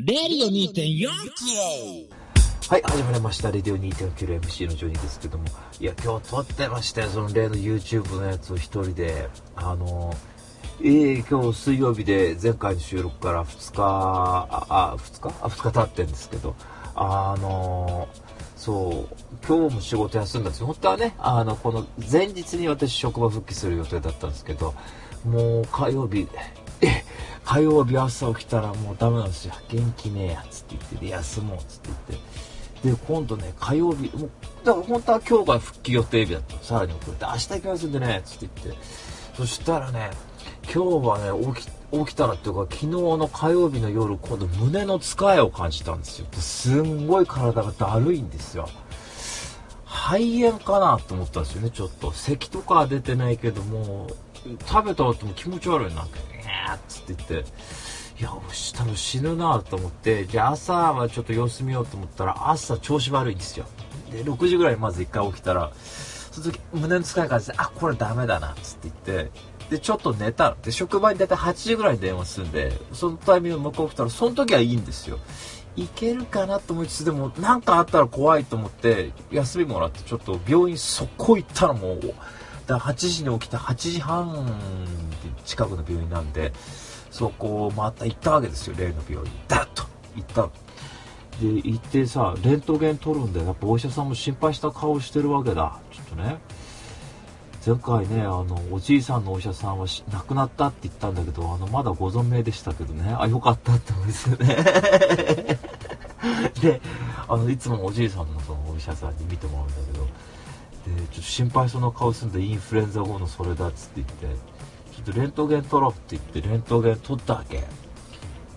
レディオ2.4キロはい、始まりました。レディオ 2.9MC のジョニーですけども。いや、今日撮ってましたよ。その例の YouTube のやつを一人で。あの、えー、今日水曜日で前回の収録から2日、あ、あ2日？あ、2日経ってんですけど、あの、そう、今日も仕事休んだんですよ。本当はね、あの、この前日に私職場復帰する予定だったんですけど、もう火曜日、え火曜日朝起きたらもうダメなんですよ。元気ねえやつって言って、で休もうっつって言って。で、今度ね、火曜日、もう、だから本当は今日が復帰予定日だったの。さらに遅れて、明日行きますんでねっ、つって言って。そしたらね、今日はね、起き、起きたらっていうか、昨日の火曜日の夜、今度胸の疲れを感じたんですよ。すんごい体がだるいんですよ。肺炎かなと思ったんですよね、ちょっと。咳とかは出てないけども、食べた後も気持ち悪いな、なんか、えーっつって言って、いや、多分死ぬなと思って、じゃあ朝はちょっと様子見ようと思ったら、朝調子悪いんですよ。で、6時ぐらいまず1回起きたら、その時胸の使い感じで、あ、これダメだな、つって言って、で、ちょっと寝たの。で、職場に大体8時ぐらいに電話するんで、そのタイミングで向こう来たら、その時はいいんですよ。いけるかなと思いつつ、でも、なんかあったら怖いと思って、休みもらって、ちょっと病院速攻行ったらもう、だから8時に起きた8時半近くの病院なんで、そこをまた行ったわけですよ、例の病院。ダッと行ったの。で、行ってさ、レントゲン取るんで、やっぱお医者さんも心配した顔してるわけだ。ちょっとね。前回ね、あの、おじいさんのお医者さんはし亡くなったって言ったんだけど、あの、まだご存命でしたけどね。あ、よかったって思うんですよね。で、あの、いつもおじいさんのそのお医者さんに見てもらうんだけど、で、ちょっと心配そうな顔するんで、インフルエンザ後のそれだっつって言って、ちょっとレントゲン取ろうって言って、レントゲン取ったわけ。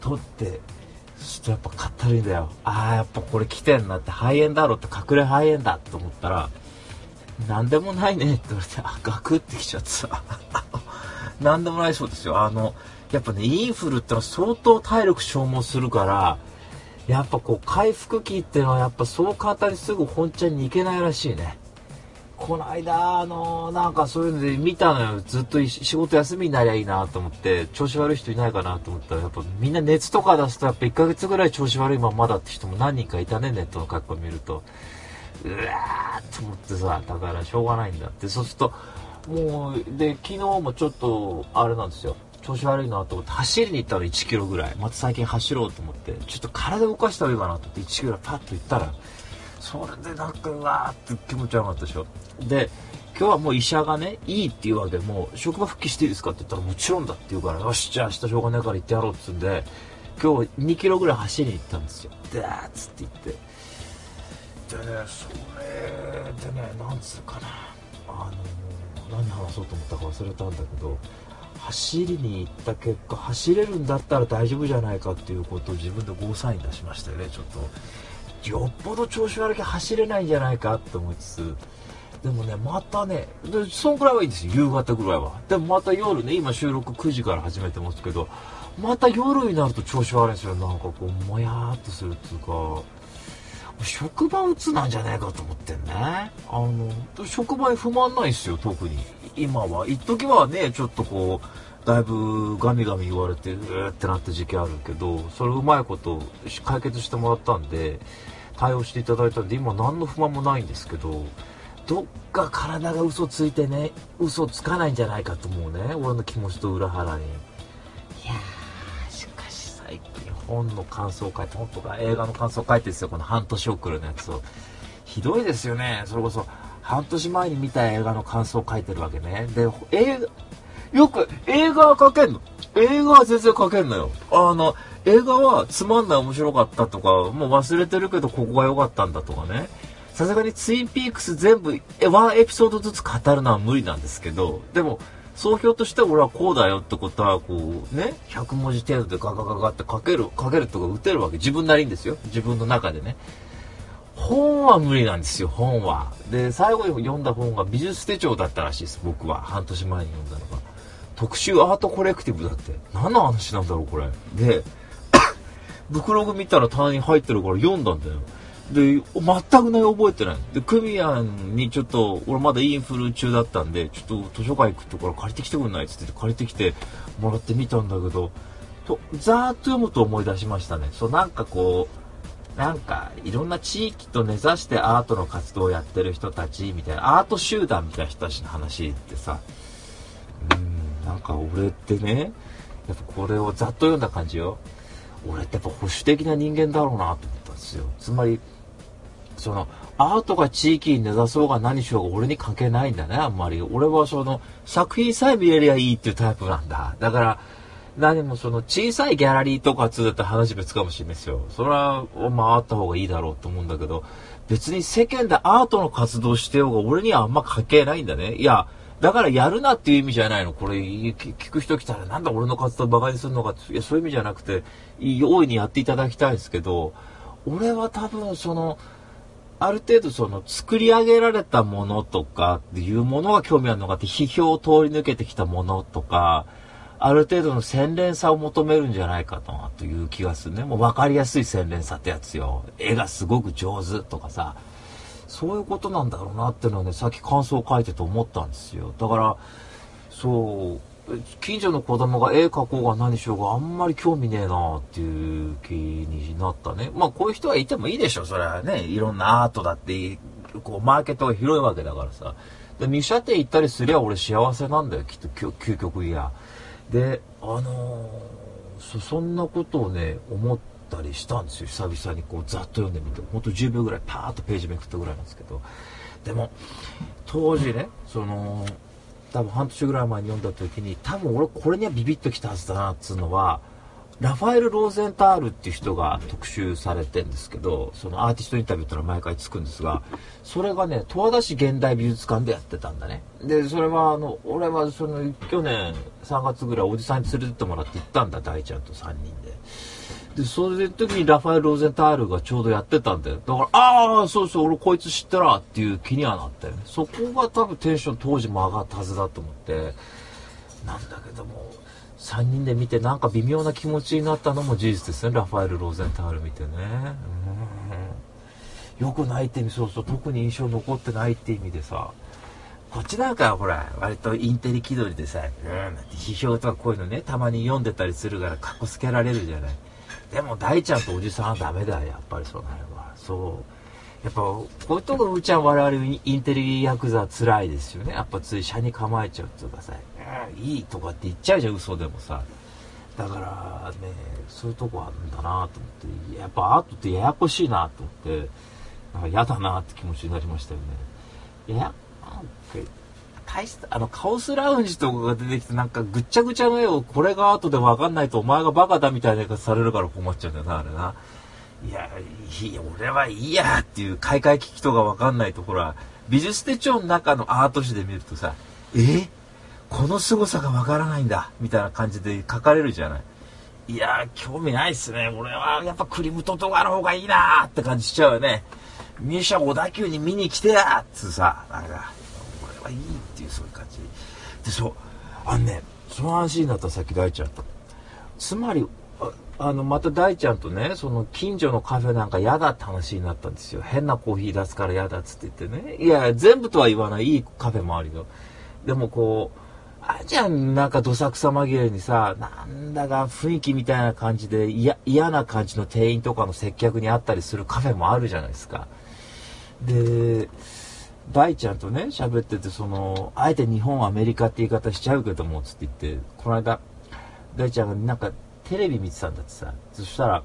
取って、そしてやっぱ硬いんだよ。ああ、やっぱこれ来てんなって、肺炎だろって、隠れ肺炎だと思ったら、なんでもないねって言われて、あ、ガクってきちゃってさ。なんでもないそうですよ。あの、やっぱね、インフルってのは相当体力消耗するから、やっぱこう、回復期っていうのはやっぱそう簡単にすぐ本ちゃんに行けないらしいね。この間、あのなんかそういうので見たのよ。ずっと仕事休みになりゃいいなと思って、調子悪い人いないかなと思ったら、やっぱみんな熱とか出すとやっぱ1ヶ月ぐらい調子悪いままだって人も何人かいたね、ネットの格好見ると。うわーと思ってさ、だからしょうがないんだって。そうすると、もう、で、昨日もちょっと、あれなんですよ。調子悪いなと思って走りに行ったの1キロぐらい。また最近走ろうと思って、ちょっと体動かした方がいいかなと思って1キロパッと行ったら、それでなんかうわーって気持ち悪かったでしょ。で、今日はもう医者がね、いいって言うわけで、もう職場復帰していいですかって言ったらもちろんだって言うから、よし、じゃあ明日しょうがないから行ってやろうっつうんで、今日2キロぐらい走りに行ったんですよ。でーっつって言って。でね、それでね、なんつうかな、あの、何話そうと思ったか忘れたんだけど、走りに行った結果、走れるんだったら大丈夫じゃないかっていうことを自分でゴーサイン出しましたよね、ちょっと。よっぽど調子悪き走れないんじゃないかって思いつつ、でもね、またね、でそんくらいはいいんですよ、夕方ぐらいは。でもまた夜ね、今収録9時から始めてますけど、また夜になると調子悪いんですよ。なんかこう、もやーっとするっていうか、職場うつなんじゃねえかと思ってんね。あの、職場に不満ないですよ、特に。今は。一時はね、ちょっとこう、だいぶガミガミ言われて、うーってなった時期あるけど、それうまいこと解決してもらったんで、対応していただいたんで、今何の不満もないんですけど、どっか体が嘘ついてね、嘘つかないんじゃないかと思うね。俺の気持ちと裏腹に。いやー、しかし最近本の感想を書いて、本とか映画の感想を書いてですよ、この半年遅れのやつを。ひどいですよね。それこそ、半年前に見た映画の感想を書いてるわけね。で、映画、よく映画は書けんの映画は全然書けんのよ。あの、映画はつまんない面白かったとか、もう忘れてるけどここが良かったんだとかね。さすがにツインピークス全部、え、ワンエピソードずつ語るのは無理なんですけど、でも、総評として俺はこうだよってことは、こう、ね、100文字程度でガガガガって書ける、書けるとか打てるわけ。自分なりにですよ。自分の中でね。本は無理なんですよ、本は。で、最後に読んだ本が美術手帳だったらしいです、僕は。半年前に読んだのが。特集アートコレクティブだって。何の話なんだろう、これ。で、ブクログ見たら棚に入ってるから読んだんだよ。で、全くね、覚えてない。で、クミアンにちょっと、俺まだインフル中だったんで、ちょっと図書館行くところ借りてきてくんないっつって借りてきてもらってみたんだけど、と、ざーっと読むと思い出しましたね。そう、なんかこう、なんか、いろんな地域と根ざしてアートの活動をやってる人たち、みたいな、アート集団みたいな人たちの話ってさ、うん、なんか俺ってね、やっぱこれをざっと読んだ感じよ。俺ってやっぱ保守的な人間だろうなと思ったんですよ。つまり、その、アートが地域に根ざそうが何しようが俺に関係ないんだね、あんまり。俺はその、作品さえ見れりゃいいっていうタイプなんだ。だから、何もその小さいギャラリーとかつだったら話別かもしれないですよ。それは、まああった方がいいだろうと思うんだけど、別に世間でアートの活動してようが俺にはあんま関係ないんだね。いや、だからやるなっていう意味じゃないの。これ、聞く人来たらなんだ俺の活動バカにするのかいや、そういう意味じゃなくて、大いにやっていただきたいですけど、俺は多分その、ある程度その作り上げられたものとかっていうものが興味あるのかって批評を通り抜けてきたものとか、ある程度の洗練さを求めるんじゃないかなという気がするね。もう分かりやすい洗練さってやつよ。絵がすごく上手とかさ、そういうことなんだろうなっていうのはね、さっき感想を書いてて思ったんですよ。だから、そう、近所の子供が絵描こうが何しようがあんまり興味ねえなっていう気になったね。まあこういう人はいてもいいでしょ、それはね。いろんなアートだって、こうマーケットが広いわけだからさ。で、ミシャ店行ったりすりゃ俺幸せなんだよ、きっと究極いや。で、あのー、そ、そんなことをね、思ったりしたんですよ。久々にこうざっと読んでみて。ほんと10秒ぐらいパーッとページめくったぐらいなんですけど。でも、当時ね、その、多分半年ぐらい前に読んだ時に多分俺これにはビビッときたはずだなっつうのはラファエル・ローゼンタールっていう人が特集されてんですけどそのアーティストインタビューってのは毎回つくんですがそれがね十和田市現代美術館でやってたんだねでそれはあの俺はその去年3月ぐらいおじさんに連れてってもらって行ったんだ大ちゃんと3人でで、それで時にラファエル・ローゼンタールがちょうどやってたんだよ。だから、ああ、そうそう、俺こいつ知ったらっていう気にはなったよね。そこが多分テンション当時も上がったはずだと思って。なんだけども、3人で見てなんか微妙な気持ちになったのも事実ですね。ラファエル・ローゼンタール見てね。うん。よくないって意味、そうそう、特に印象残ってないって意味でさ。こっちなんかほら、割とインテリ気取りでさ、うん、批評とかこういうのね、たまに読んでたりするからかっこつけられるじゃない。でも大ちゃんとおじさんはダメだやっぱりその辺は。そう。やっぱこういうとこうちゃん我々インテリヤクザ辛いですよね。やっぱつい車に構えちゃうっていうかさ「いい」とかって言っちゃうじゃん嘘でもさ。だからねそういうとこあるんだなと思って。やっぱアートってややこしいなと思って。なんか嫌だなって気持ちになりましたよね。いや大した、あの、カオスラウンジとかが出てきて、なんかぐっちゃぐちゃの絵を、これが後でわかんないとお前がバカだみたいな言いされるから困っちゃうんだよな、あれな。いや、いい俺はいいやっていう開会危機器とかわかんないところは、美術手帳の中のアート誌で見るとさ、え？この凄さがわからないんだみたいな感じで書かれるじゃない。いや興味ないっすね。俺はやっぱクリムトとかの方がいいなって感じしちゃうよね。ミュシャ小田急に見に来てやっつさ、なんか、俺はいいっていうそういう感じでそうあのねその話になったさっき大ちゃんと。つまりあのまた大ちゃんとねその近所のカフェなんか嫌だって話になったんですよ。変なコーヒー出すから嫌だっつって言ってね。いや全部とは言わない。いいカフェもあるよ。でもこうあじゃんなんかどさくさ紛れにさなんだか雰囲気みたいな感じで嫌な感じの店員とかの接客にあったりするカフェもあるじゃないですか。で大ちゃんとね、喋ってて、その、あえて日本、アメリカって言い方しちゃうけども、つって言って、この間、大ちゃんがなんかテレビ見てたんだってさ、そしたら、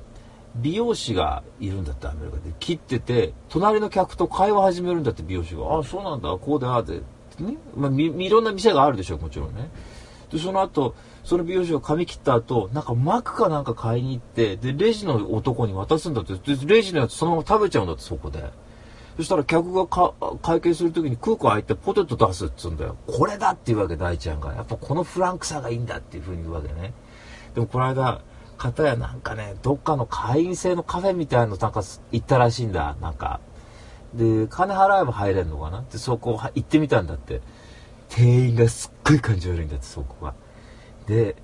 美容師がいるんだってアメリカで。切ってて隣の客と会話始めるんだって美容師が「ああそうなんだ。こうでああで」ね。まあ、いろんな店があるでしょもちろんね。でその後その美容師が髪切った後なんかマックかなんか買いに行ってでレジの男に渡すんだって。でレジのやつそのまま食べちゃうんだってそこでそしたら客が会計するときに空港開いてポテト出すっつうんだよ。これだっていうわけ、大ちゃんが。やっぱこのフランクさがいいんだっていうふうに言うわけね。でもこの間、方やなんかね、どっかの会員制のカフェみたいのなんか行ったらしいんだ、なんか。で、金払えば入れんのかな？ってそこ行ってみたんだって。店員がすっごい感じ悪いんだって、そこが。で、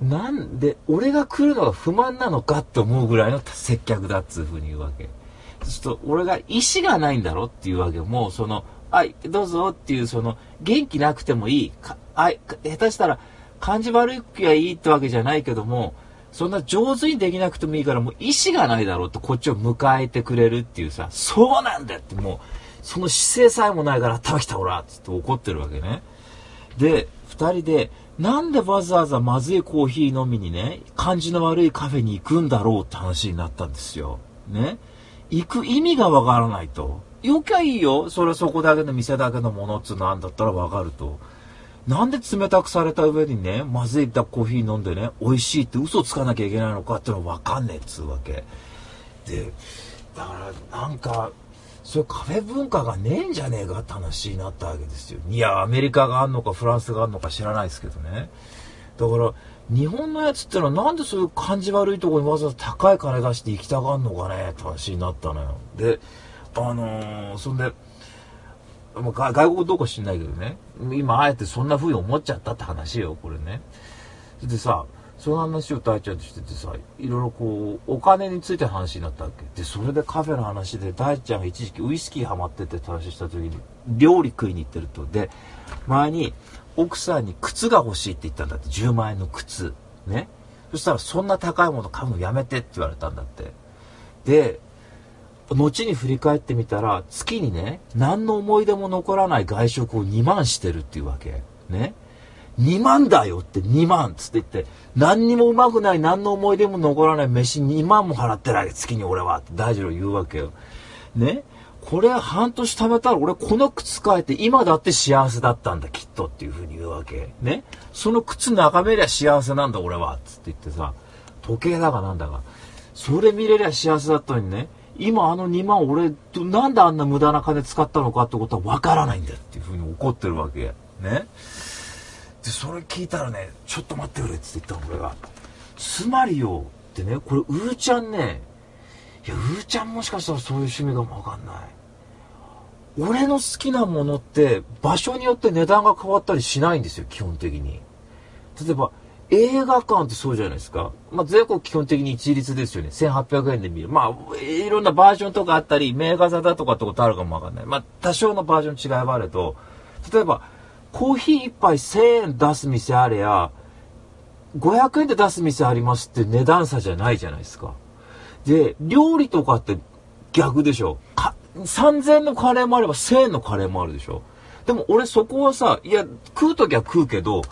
なんで、俺が来るのが不満なのかって思うぐらいの接客だっつうふうに言うわけ。ちょっと俺が意志がないんだろっていうわけ。もうその、はい、どうぞっていう、その、元気なくてもいい。かあ下手したら、感じ悪いきゃいいってわけじゃないけども、そんな上手にできなくてもいいからもう意志がないだろうってこっちを迎えてくれるっていうさ、そうなんだってもう、その姿勢さえもないから頭きたおらっつって怒ってるわけね。で、二人で、なんでわざわざまずいコーヒー飲みにね、感じの悪いカフェに行くんだろうって話になったんですよ。ね。行く意味がわからないと。よきゃいいよ。それそこだけの店だけのものっつうのあんだったらわかると。なんで冷たくされた上にね、まずいコーヒー飲んでね、美味しいって嘘つかなきゃいけないのかってのはわかんねえっつうわけ。で、だからなんか、そういうカフェ文化がねえんじゃねえかって話になったわけですよ。いや、アメリカがあんのかフランスがあんのか知らないですけどね。だから、日本のやつってのはなんでそういう感じ悪いとこにわざわざ高い金出して行きたがんのかねって話になったのよ。で、あのー、そんで、まあ、外国どうか知んないけどね、今あえてそんな風に思っちゃったって話よ、これね。でさ、その話を大ちゃんとしててさ、いろいろこう、お金について話になったわけ。で、それでカフェの話で、大ちゃんが一時期ウイスキーハマっててって話した時に、料理食いに行ってると。で、前に、奥さんに靴が欲しいって言ったんだって、10万円の靴。ね。そしたら、そんな高いもの買うのやめてって言われたんだって。で、後に振り返ってみたら、月にね、何の思い出も残らない外食を2万してるっていうわけ。ね。2万だよって2万つって言って、何にもうまくない、何の思い出も残らない飯2万も払ってない月に俺はって大二郎言うわけよ。ね。これ半年食べたら俺この靴変えて今だって幸せだったんだきっとっていう風に言うわけ。ね？その靴眺めりゃ幸せなんだ俺はつって言ってさ、時計だかなんだか。それ見れりゃ幸せだったのにね。今あの2万俺、なんであんな無駄な金使ったのかってことはわからないんだっていう風に怒ってるわけ。ね？で、それ聞いたらね、ちょっと待ってくれって言ったの、俺が。つまりよ、ってね、これ、うーちゃんね、や、うーちゃんもしかしたらそういう趣味かもわかんない。俺の好きなものって、場所によって値段が変わったりしないんですよ、基本的に。例えば、映画館ってそうじゃないですか。まあ、全国基本的に一律ですよね。1800円で見る。まあ、いろんなバージョンとかあったり、名画座だとかってことあるかもわかんない。まあ、多少のバージョン違いはあると、例えば、コーヒー一杯1000円出す店あれや、500円で出す店ありますって値段差じゃないじゃないですか。で、料理とかって逆でしょ。か3000のカレーもあれば1000円のカレーもあるでしょ。でも俺そこはさ、いや、食うときは食うけど、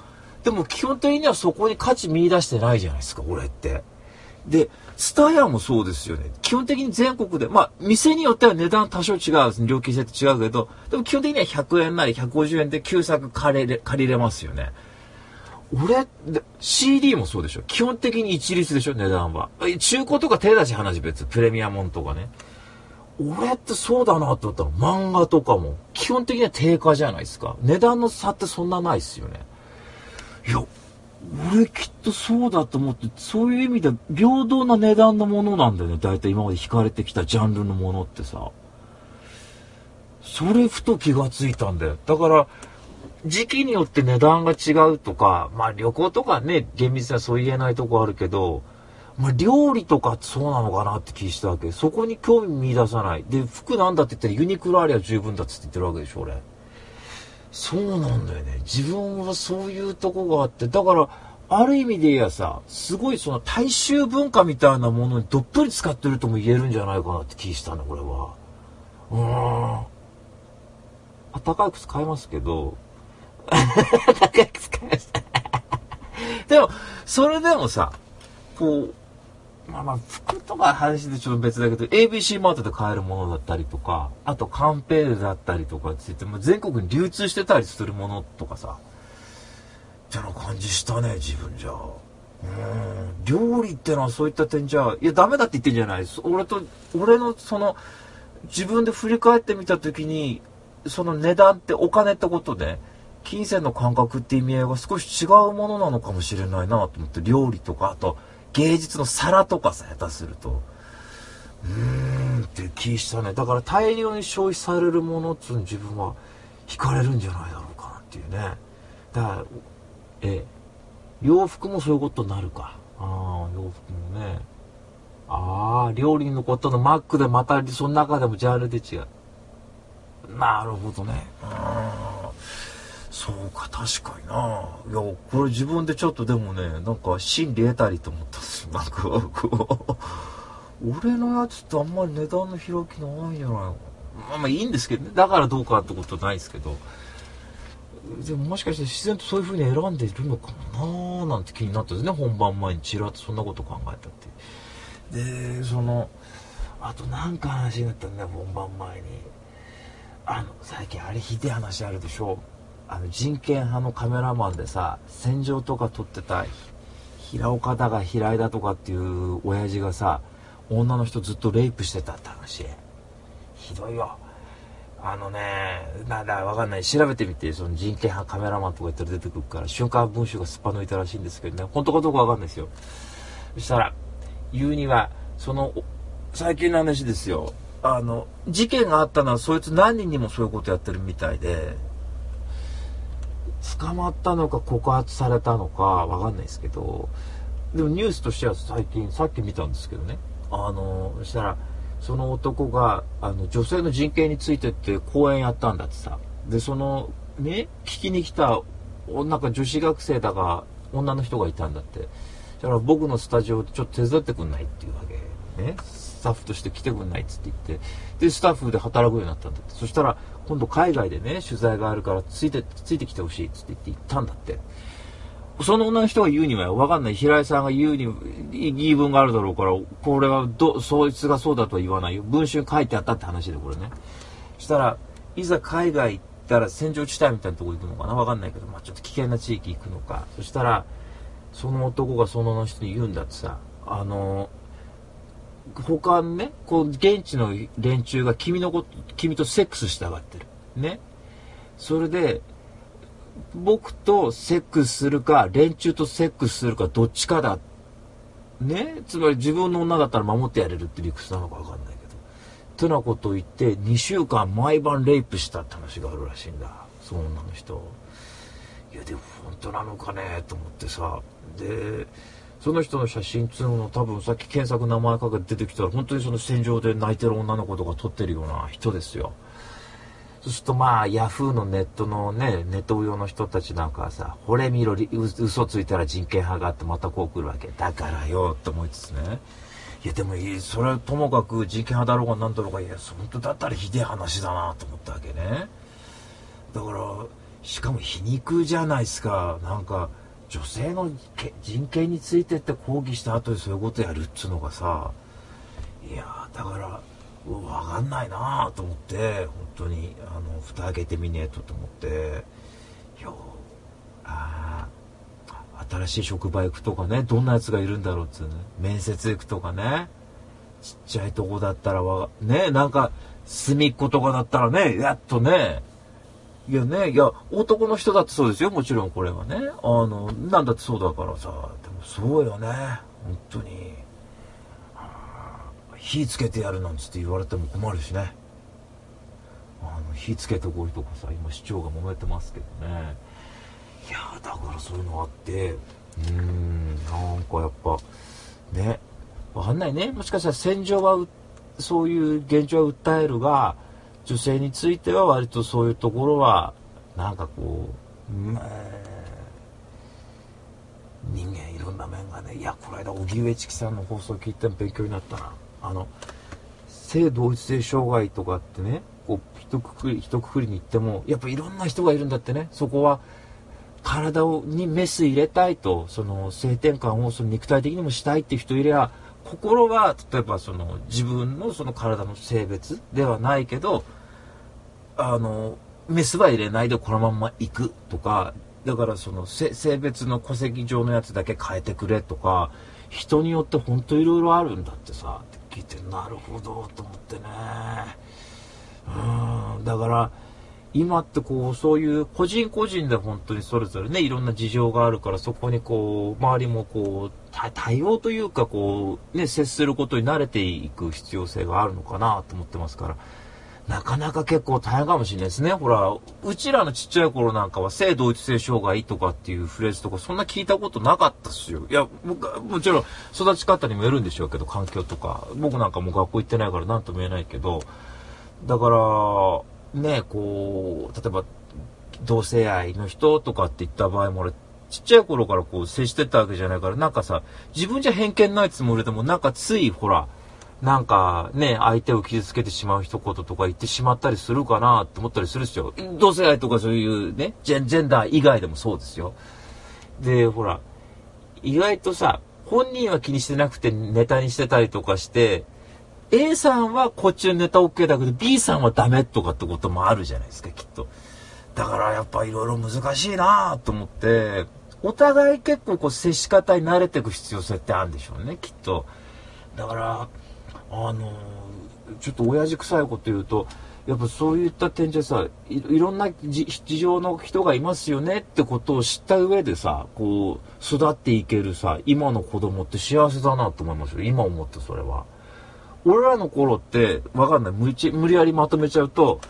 でも基本的にはそこに価値見出してないじゃないですか、俺って。で、スタヤもそうですよね。基本的に全国で、まあ、店によっては値段多少違うんです。料金設定違うけど、でも基本的には100円なり150円で旧作借りれ、借りれますよね。俺、CD もそうでしょ。基本的に一律でしょ、値段は。中古とか手出し話別。プレミアムとかね。俺ってそうだなって思ったら、漫画とかも、基本的には定価じゃないですか。値段の差ってそんなないっすよね。いや、俺きっとそうだと思って、そういう意味で平等な値段のものなんだよね。だいたい今まで引かれてきたジャンルのものってさ。それふと気がついたんだよ。だから、時期によって値段が違うとか、まあ旅行とかね、厳密にはそう言えないとこあるけど、まあ料理とかそうなのかなって気したわけ。そこに興味見出さない。で、服なんだって言ったらユニクロありゃ十分だっつって言ってるわけでしょ、俺。そうなんだよね。自分はそういうとこがあって、だから、ある意味で言えばさ、すごいその大衆文化みたいなものにどっぷり使ってるとも言えるんじゃないかなって気したんだ、これは。うーん。あ、高い靴買いますけど、高い靴買いました。でも、それでもさ、こう、まあまあ、服とか話でちょっと別だけど、ABC マートで買えるものだったりとか、あとカンペールだったりとかって言って、も全国に流通してたりするものとかさ、ってな感じしたね、自分じゃ。うん、料理ってのはそういった点じゃ、いや、ダメだって言ってんじゃない俺と、俺のその、自分で振り返ってみたときに、その値段ってお金ってことで、金銭の感覚って意味合いが少し違うものなのかもしれないなと思って、料理とか、あと、芸術の皿とかさ、下手すると。うーんって気したね。だから大量に消費されるものっつうの自分は惹かれるんじゃないだろうかなっていうね。だから、え、洋服もそういうことになるか。ああ、洋服もね。ああ、料理のことのマックでまたその中でもジャンルで違う。なるほどね。うん。そうか確かにな。いやこれ自分でちょっとでもねなんか心理得たりと思ったんですよなんか。俺のやつってあんまり値段の開きないんじゃないの？まあまあいいんですけどね。だからどうかってことないですけど。でももしかして自然とそういう風に選んでいるのかなーなんて気になったんですね。本番前にちらっとそんなこと考えたって。でそのあと何か話になったんだよ本番前に。あの最近あれひでえ話あるでしょ？あの人権派のカメラマンでさ戦場とか撮ってた平岡だが平井だとかっていう親父がさ女の人ずっとレイプしてたって話。ひどいよあのねなんだわかんない。調べてみてその人権派カメラマンとか言ったら出てくるから瞬間文集がすっぱ抜いたらしいんですけどね。本当かどうかわかんないですよ。そしたら言うにはその最近の話ですよ。あの事件があったのはそいつ何人にもそういうことやってるみたいで捕まったのか告発されたのかわかんないですけどでもニュースとしては最近さっき見たんですけどね。あのそしたらその男があの女性の人権についてって講演やったんだってさ。でそのね聞きに来たなんか女子学生だが女の人がいたんだって。だから僕のスタジオちょっと手伝ってくんないっていうわけ。ねスタッフとして来てくんないっつって言って。でスタッフで働くようになったんだって。そしたら今度海外でね取材があるからついてついてきてほしいっつって言って行ったんだって。その女の人が言うにはわかんない。平井さんが言うに言い分があるだろうからこれはどそいつがそうだとは言わないよ。文春書いてあったって話でこれね。したらいざ海外行ったら戦場地帯みたいなとこ行くのかな？わかんないけど、まあ、ちょっと危険な地域行くのか。そしたらその男がその女の人に言うんだってさ。あの他のねこう現地の連中が君のこと君とセックスしたがってる。ね。それで僕とセックスするか連中とセックスするかどっちかだ。ね。つまり自分の女だったら守ってやれるって理屈なのか分かんないけど。となことを言って2週間毎晩レイプしたって話があるらしいんだ。その女の人。いやでも本当なのかねと思ってさ。でその人の写真っつうの多分さっき検索名前かけて出てきたら本当にその戦場で泣いてる女の子とか撮ってるような人ですよそうするとまあ、ヤフーのネットのね、ネット用の人たちなんかはさ、惚れ見ろ、嘘ついたら人権派があってまたこう来るわけ。だからよ、って思いつつね。いやでもいい、それはともかく人権派だろうが何だろうが、いや、本当だったらひでえ話だなと思ったわけね。だから、しかも皮肉じゃないですか。なんか、女性の人権についてって抗議した後でそういうことやるっつうのがさ、いやだから、分かんないなと思って本当にあの蓋開けてみねえとと思っていやあ新しい職場行くとかねどんなやつがいるんだろうっつうね。面接行くとかねちっちゃいとこだったらわねなんか隅っことかだったらねやっとねいやね。いや男の人だってそうですよ。もちろんこれはね。あのなんだってそうだからさ。でもそうよね。本当に。火つけてやるなんつって言われても困るしね。あの火つけてこいとかさ今市長が揉めてますけどね。いやだからそういうのがあって。うーんなんかやっぱね。わかんないね。もしかしたら戦場はそういう現状は訴えるが女性については割とそういうところはなんかこう、まあ、人間いろんな面がねいやこの間荻上チキさんの放送聞いて勉強になったな。あの性同一性障害とかってねこう一括り一括りに言ってもやっぱいろんな人がいるんだってね。そこは体をにメス入れたいとその性転換をその肉体的にもしたいっていう人いれば心は例えばその自分のその体の性別ではないけどあのメスは入れないでこのまま行くとかだからその性別の戸籍上のやつだけ変えてくれとか人によって本当いろいろあるんだってさって聞いてなるほどと思ってね。うん。だから今ってこうそういう個人個人で本当にそれぞれねいろんな事情があるからそこにこう周りもこう対応というかこうね接することに慣れていく必要性があるのかなと思ってますから。なかなか結構大変かもしれないですね。ほら、うちらのちっちゃい頃なんかは性同一性障害とかっていうフレーズとかそんな聞いたことなかったっすよ。いや、僕もちろん育ち方にもよるんでしょうけど、環境とか。僕なんかもう学校行ってないから何とも言えないけど、だから、ね、こう、例えば、同性愛の人とかって言った場合も俺、ちっちゃい頃からこう接してたわけじゃないから、なんかさ、自分じゃ偏見ないつもりでも、なんかついほら、なんかね、相手を傷つけてしまう一言とか言ってしまったりするかなって思ったりするんですよ。同性愛とかそういうね、ジェンジェンダー以外でもそうですよ。で、ほら、意外とさ、本人は気にしてなくてネタにしてたりとかして、A さんはこっちのネタ OK だけど B さんはダメとかってこともあるじゃないですか、きっと。だからやっぱいろいろ難しいなと思って、お互い結構こう接し方に慣れていく必要性ってあるんでしょうね、きっと。だから、あのちょっと親父臭いこと言うと、やっぱそういった点じゃさい、ろんな事情の人がいますよねってことを知った上でさ、こう、育っていけるさ、今の子供って幸せだなと思いますよ。今思ってそれは。俺らの頃って、わかんない。無無理やりまとめちゃうと、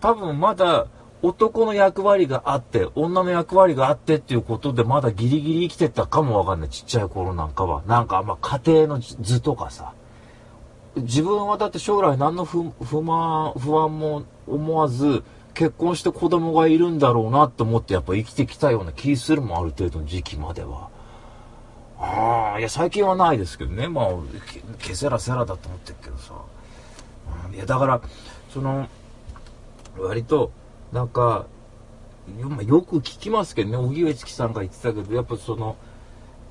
多分まだ男の役割があって、女の役割があってっていうことでまだギリギリ生きてたかもわかんない。ちっちゃい頃なんかは。なんかま家庭の図とかさ。自分はだって将来何の不満、不安も思わず、結婚して子供がいるんだろうなと思ってやっぱ生きてきたような気するも、ある程度の時期までは。ああ、いや、最近はないですけどね。まあ、けせらせらだと思ってるけどさ。うん、いや、だから、その、割と、なんか、よく聞きますけどね、荻上チキさんが言ってたけど、やっぱその、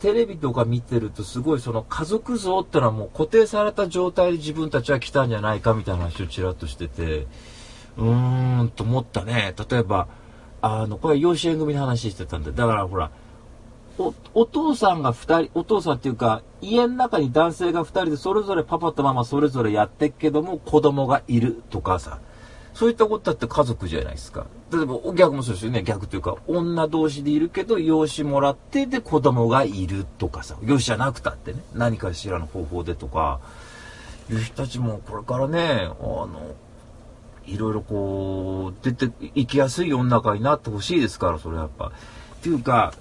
テレビとか見てるとすごいその家族像ってのはもう固定された状態で自分たちは来たんじゃないかみたいな話をちらっとしてて、うーんと思ったね。例えば、あの、これ養子縁組の話してたんで、だからほら、お、お父さんが二人、お父さんっていうか、家の中に男性が二人でそれぞれパパとママそれぞれやってっけども子供がいるとかさ、そういったことだって家族じゃないですか。例えば逆もそうですよね。逆というか、女同士でいるけど、養子もらってで子供がいるとかさ、養子じゃなくたってね、何かしらの方法でとか、いう人たちもこれからね、あの、いろいろこう、出ていきやすい世の中になってほしいですから、それやっぱ。っていうか、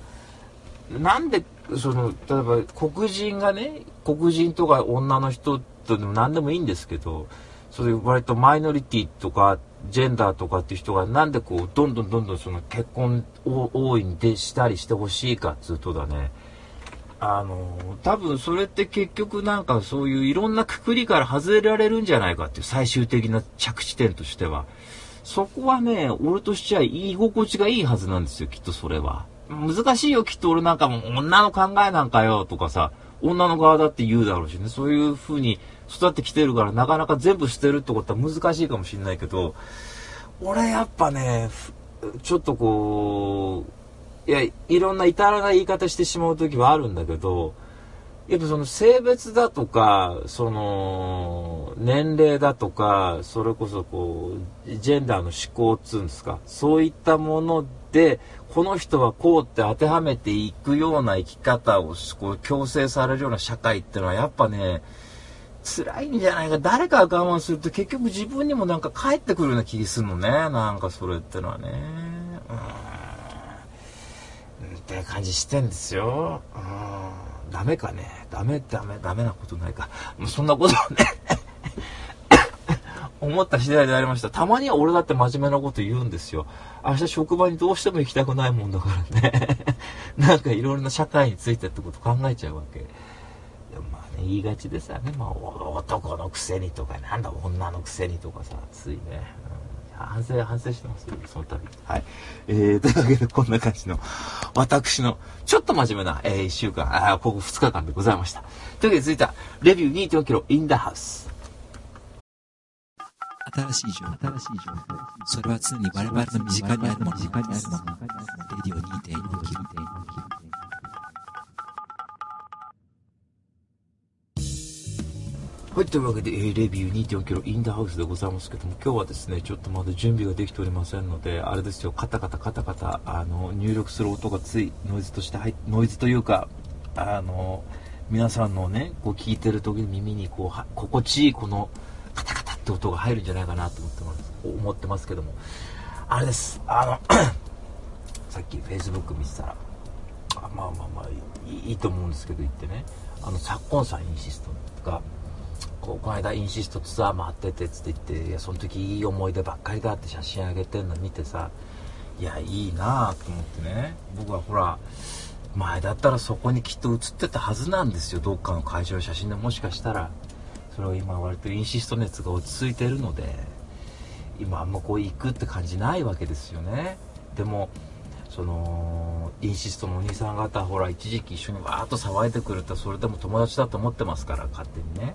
なんで、その、例えば黒人がね、黒人とか女の人とでも何でもいいんですけど、そういう割とマイノリティとか、ジェンダーとかっていう人がなんでこう、どんどんどんどんその結婚を大いにでしたりしてほしいかっつうとだね、あの、多分それって結局なんかそういういろんなくくりから外れられるんじゃないかっていう最終的な着地点としては。そこはね、俺としちゃ居心地がいいはずなんですよ、きっとそれは。難しいよ、きっと俺なんかも女の考えなんかよ、とかさ、女の側だって言うだろうしね、そういう風に育ってきてるからなかなか全部捨てるってことは難しいかもしれないけど、俺やっぱね、ちょっとこう、いや、いろんな至らない言い方してしまう時はあるんだけど、やっぱその性別だとか、その、年齢だとか、それこそこう、ジェンダーの思考っつうんですか、そういったもので、この人はこうって当てはめていくような生き方をこう強制されるような社会ってのはやっぱね、辛いんじゃないか。誰かが我慢すると結局自分にもなんか返ってくるような気がするのね。なんかそれってのはね。うん。って感じしてんですよ。うん。ダメかね。ダメ、ダメ、ダメなことないか。もうそんなことをね 思った次第でありました。たまには俺だって真面目なこと言うんですよ。明日職場にどうしても行きたくないもんだからね。なんかいろいろな社会についてってこと考えちゃうわけ。言いがちでさね、まあ男のくせにとか、なんだ女のくせにとかさ、ついね。うん、反省、反省してますよ、その度。はい。えー、というわけでこんな感じの、私の、ちょっと真面目な、えー、一週間、あ、ここ2日間でございました。というわけで続いては、レビュー2.4キロインダハウス。新しい情報、新しい情報。それは常に我々の身近にあるもの。身近にあるもの。レディオ2.4キロ。はい、というわけで、えー、レビュー2.4キロインダハウスでございますけども、今日はですね、ちょっとまだ準備ができておりませんので、あれですよ、カタカタカタカタ、あの、入力する音がつい、ノイズとして入っノイズというか、あの、皆さんのね、こう聞いてる時に耳にこう、心地いいこの、カタカタって音が入るんじゃないかなと思ってます。思ってますけども。あれです。あの さっき Facebook 見てたらあまあまあまあいいと思うんですけど言ってね。あの昨今さんインシストがこうこの間インシストツアー回っててっつって言っていやその時いい思い出ばっかりだって写真あげてんの見てさいやいいなあと思ってね。僕はほら前だったらそこにきっと写ってたはずなんですよ。どっかの会社の写真でもしかしたら。それを今割とインシスト熱が落ち着いてるので今あんまこう行くって感じないわけですよね。でもそのインシストのお兄さん方ほら一時期一緒にわーっと騒いでくれたそれでも友達だと思ってますから勝手にね。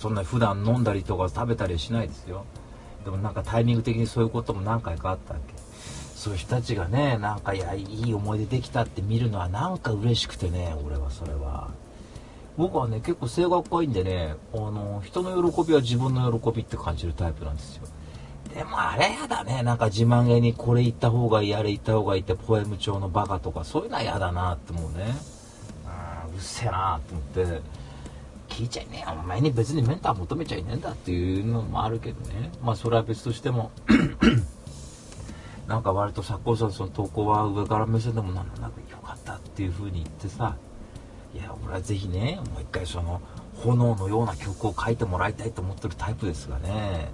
そんな普段飲んだりとか食べたりしないですよ。でもなんかタイミング的にそういうことも何回かあったわけ。そういう人たちがねなんかいやいい思い出できたって見るのはなんか嬉しくてね俺はそれは。僕はね結構性格がいいんでねあの人の喜びは自分の喜びって感じるタイプなんですよ。でもあれやだねなんか自慢げにこれ言った方がいいあれ言った方がいいってポエム調のバカとかそういうのは嫌だなって思うね。うっせえなと思って。聞いちゃいねえ。お前に別にメンター求めちゃいねえんだっていうのもあるけどね。まあそれは別としても なんか割と作家さんその投稿は上から目線でもなんとなく良かったっていう風に言ってさいや俺はぜひねもう一回その炎のような曲を書いてもらいたいと思ってるタイプですがね。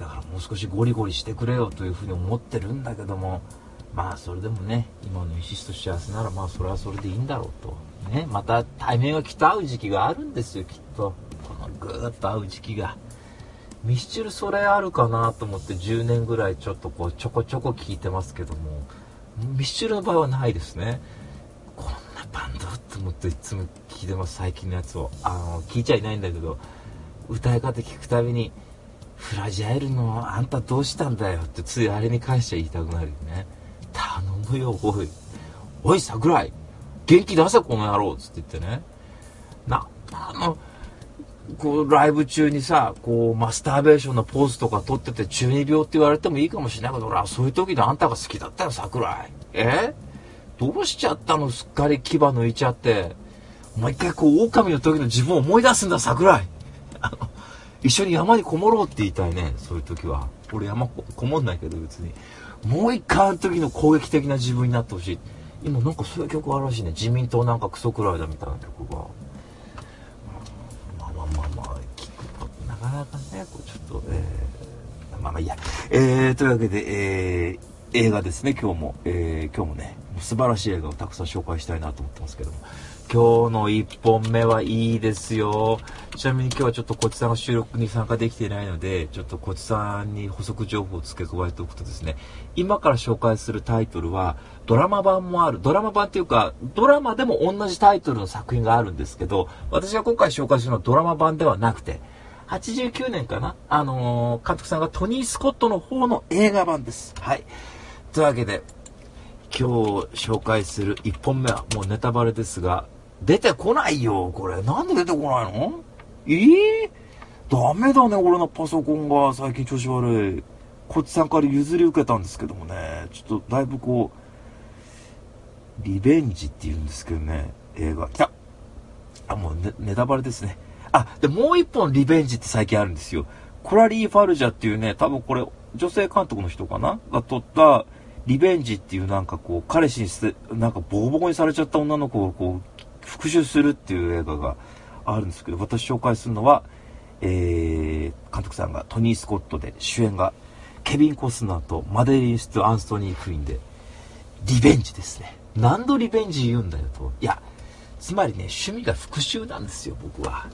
だからもう少しゴリゴリしてくれよというふうに思ってるんだけどもまあそれでもね今のイシスト幸せならまあそれはそれでいいんだろうと。ねまた対面がきっと会う時期があるんですよきっと。このぐーっと会う時期が。ミスチルそれあるかなと思って10年ぐらいちょっとこうちょこちょこ聞いてますけども。ミスチルの場合はないですね。こんなバンドって思っていつも聞いてます最近のやつを。あの聞いちゃいないんだけど。歌い方聞くたびにフラジャイルのあんたどうしたんだよってついあれに関しては言いたくなるよね。頼むよおい。おい桜井。元気出せこの野郎つって言ってね。なあのこうライブ中にさこうマスターベーションのポーズとか撮ってて中二病って言われてもいいかもしれないけど俺はそういう時であんたが好きだったよ桜井。え？どうしちゃったの？すっかり牙抜いちゃって。もう一回こう狼の時の自分を思い出すんだ桜井。あの一緒に山にこもろうって言いたいね。そういう時は。俺山こもんないけど別に。もう一回あの時の攻撃的な自分になってほしい。今なんかそういう曲あるらしいね。自民党なんかクソくらいだみたいな曲が。まあまあまあまあ聞くとなかなかねこうちょっとえー、まあまあいいや。えー、というわけでえー、映画ですね今日も、えー、今日もね素晴らしい映画をたくさん紹介したいなと思ってますけども。今日の1本目はいいですよ。ちなみに今日はちょっとこちさんが収録に参加できていないので、ちょっとこちさんに補足情報を付け加えておくとですね、今から紹介するタイトルは、ドラマ版もある。ドラマ版っていうか、ドラマでも同じタイトルの作品があるんですけど、私が今回紹介するのはドラマ版ではなくて、89年かな？あのー、監督さんがトニー・スコットの方の映画版です。はい。というわけで、今日紹介する1本目はもうネタバレですが、出てこないよ、これ。なんで出てこないの？え？ー、ダメだね、俺のパソコンが最近調子悪い。こっちさんから譲り受けたんですけどもね、ちょっとだいぶこう、リベンジって言うんですけどね、映画。来たあ、もうネネタバレですね。あ、で、もう一本リベンジって最近あるんですよ。コラリー・ファルジャっていうね、多分これ、女性監督の人かな？が撮った、リベンジっていうなんかこう、彼氏にして、なんかボコボコにされちゃった女の子をこう、復讐するっていう映画があるんですけど、私紹介するのは、えー、監督さんがトニー・スコットで、主演がケビン・コスナーとマデリン・スト・アンストニー・クイーンで、リベンジですね。何度リベンジ言うんだよと。いや、つまりね、趣味が復讐なんですよ、僕は。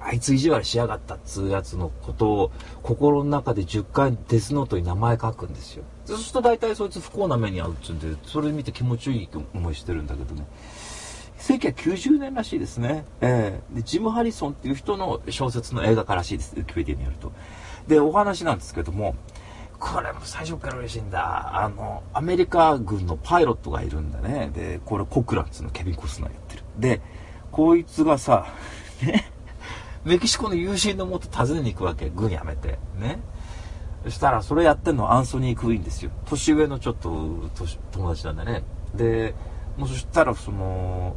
あいつ意地悪しやがったっつうやつのことを心の中で10回デスノートに名前書くんですよ。そうすると大体そいつ不幸な目に遭うっつうんで、それ見て気持ちいい思いしてるんだけどね。1990年らしいですね。えー、で、ジム・ハリソンっていう人の小説の映画化らしいです。ウィキペディアによると。で、お話なんですけども、これも最初から嬉しいんだ。あの、アメリカ軍のパイロットがいるんだね。で、これコクランツのケビン・コスナーやってる。で、こいつがさ、ね、メキシコの友人のもと訪ねに行くわけ。軍辞めて。ね。そしたら、それやってんのアンソニー・クイーンですよ。年上のちょっと友達なんだね。で、もそしたら、その、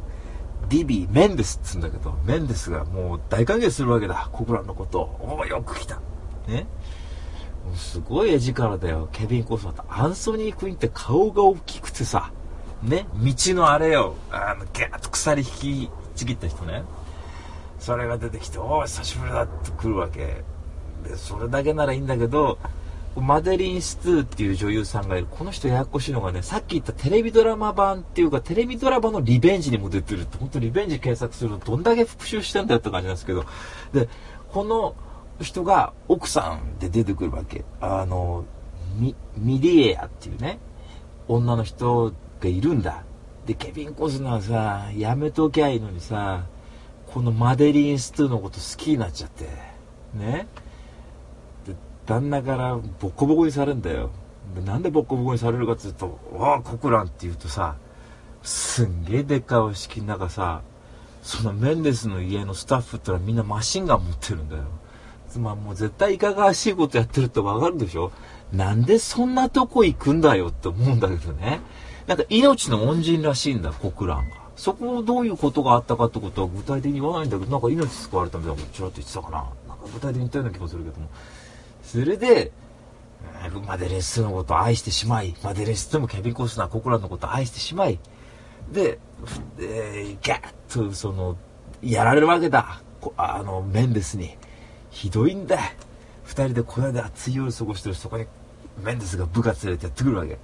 ディビー・メンデスっつうんだけど、メンデスがもう大歓迎するわけだ。コクランのことを。おお、よく来た。ね。もうすごい絵力だよ。ケビン・コスナーと。アンソニー・クイーンって顔が大きくてさ、ね、道のあれよ、あの、ギャーッと鎖引きちぎった人ね。それが出てきて、おお、久しぶりだって来るわけ。で、それだけならいいんだけど、マデリン・ストゥーっていう女優さんがいる。この人ややこしいのがね、さっき言ったテレビドラマ版っていうか、テレビドラマのリベンジにも出てるって、本当リベンジ検索するとどんだけ復習してんだよって感じなんですけど。で、この人が奥さんで出てくるわけ。あの、ミ、ミリエアっていうね、女の人がいるんだ。で、ケビン・コスナーさ、やめときゃいいのにさ、このマデリン・ストゥーのこと好きになっちゃって。ね。旦那からボコボコにされるんだよ。なんでボコボコにされるかっていうと「わあコクラン」って言うとさすんげえでっかいお式の中さそのメンデスの家のスタッフってのはみんなマシンガン持ってるんだよ。つまりもう絶対いかがわしいことやってるってわかるでしょ。なんでそんなとこ行くんだよって思うんだけどね。なんか命の恩人らしいんだコクランが。そこをどういうことがあったかってことは具体的に言わないんだけどなんか命救われたみたいなことちらっと言ってたかな。なんか具体的に言ったような気もするけども。それで、マデレスのことを愛してしまい、マデレスでもケビン・コスナー、ココラのことを愛してしまい、で、でギャッと、その、やられるわけだ。あの、メンデスに。ひどいんだ。二人で小屋で熱い夜過ごしてるそこに、メンデスが部下連れてやってくるわけ。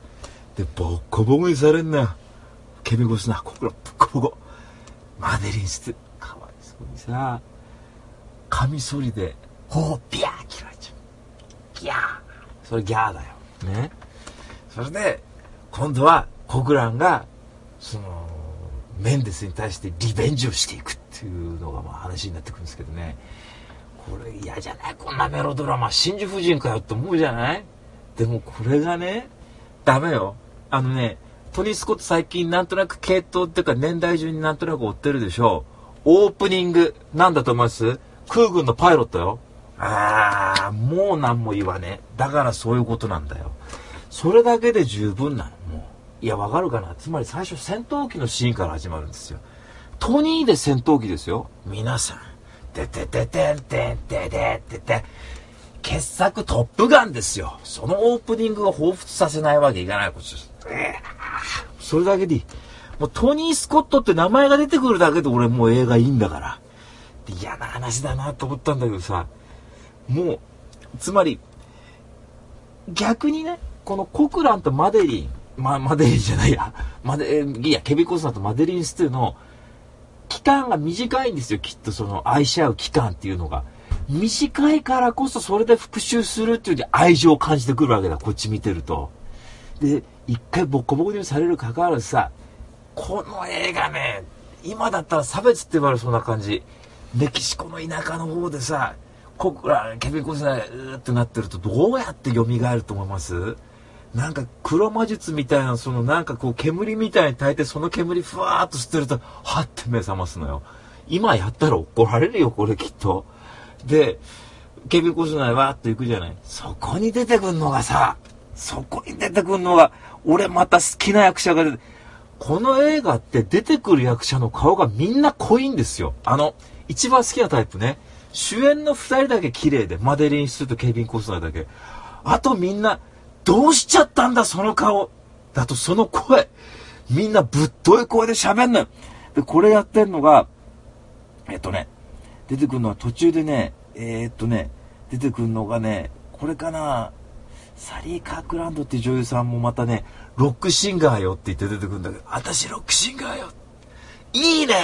で、ボッコボコにされんな。ケビン・コスナー、ココラ、ボッコボコ。マデリンス、かわいそうにさ、カミソリで、ほう、ビャー切ら。ギャーそれギャーだよ。ね。それで、今度はコグランが、その、メンデスに対してリベンジをしていくっていうのがまあ話になってくるんですけどね。これ嫌じゃない？こんなメロドラマ、真珠夫人かよって思うじゃない？でもこれがね、ダメよ。あのね、トニー・スコット最近なんとなく系統っていうか年代順になんとなく追ってるでしょう。オープニング、なんだと思います？空軍のパイロットよ。ああ、もう何も言わねえ。だからそういうことなんだよ。それだけで十分なの、もう。いや、わかるかなつまり最初戦闘機のシーンから始まるんですよ。トニーで戦闘機ですよ。皆さん。ててててんてんてててて。傑作トップガンですよ。そのオープニングを彷彿させないわけいかないことです。それだけでいい。もうトニー・スコットって名前が出てくるだけで俺もう映画いいんだから。嫌な話だなと思ったんだけどさ。もう、つまり、逆にね、このコクランとマデリン、ま、マデリンじゃないや、マデ、いや、ケビ・コスナとマデリン・ステューの期間が短いんですよ、きっとその愛し合う期間っていうのが。短いからこそそれで復讐するっていうに愛情を感じてくるわけだ、こっち見てると。で、一回ボッコボコにされるかかわらずさ、この映画ね、今だったら差別って言われそうな感じ。メキシコの田舎の方でさ、こらケビン・コスナーうーってなってるとどうやって蘇ると思います？なんか黒魔術みたいなそのなんかこう煙みたいに焚いてその煙ふわーっと吸ってるとはって目覚ますのよ。今やったら怒られるよこれきっと。でケビ・コスナーわーっと行くじゃない。そこに出てくんのがさそこに出てくんのが俺また好きな役者が出てこの映画って出てくる役者の顔がみんな濃いんですよ。あの一番好きなタイプね。主演の2人だけ綺麗で、マデリン・スとケビン・コスナーだけ。あとみんな、どうしちゃったんだ、その顔。だとその声。みんなぶっとい声で喋んのよ。で、これやってんのが、えっとね、出てくるのは途中でね、えー、っとね、出てくるのがね、これかな、サリー・カークランドって女優さんもまたね、ロックシンガーよって言って出てくるんだけど、私ロックシンガーよ。いいね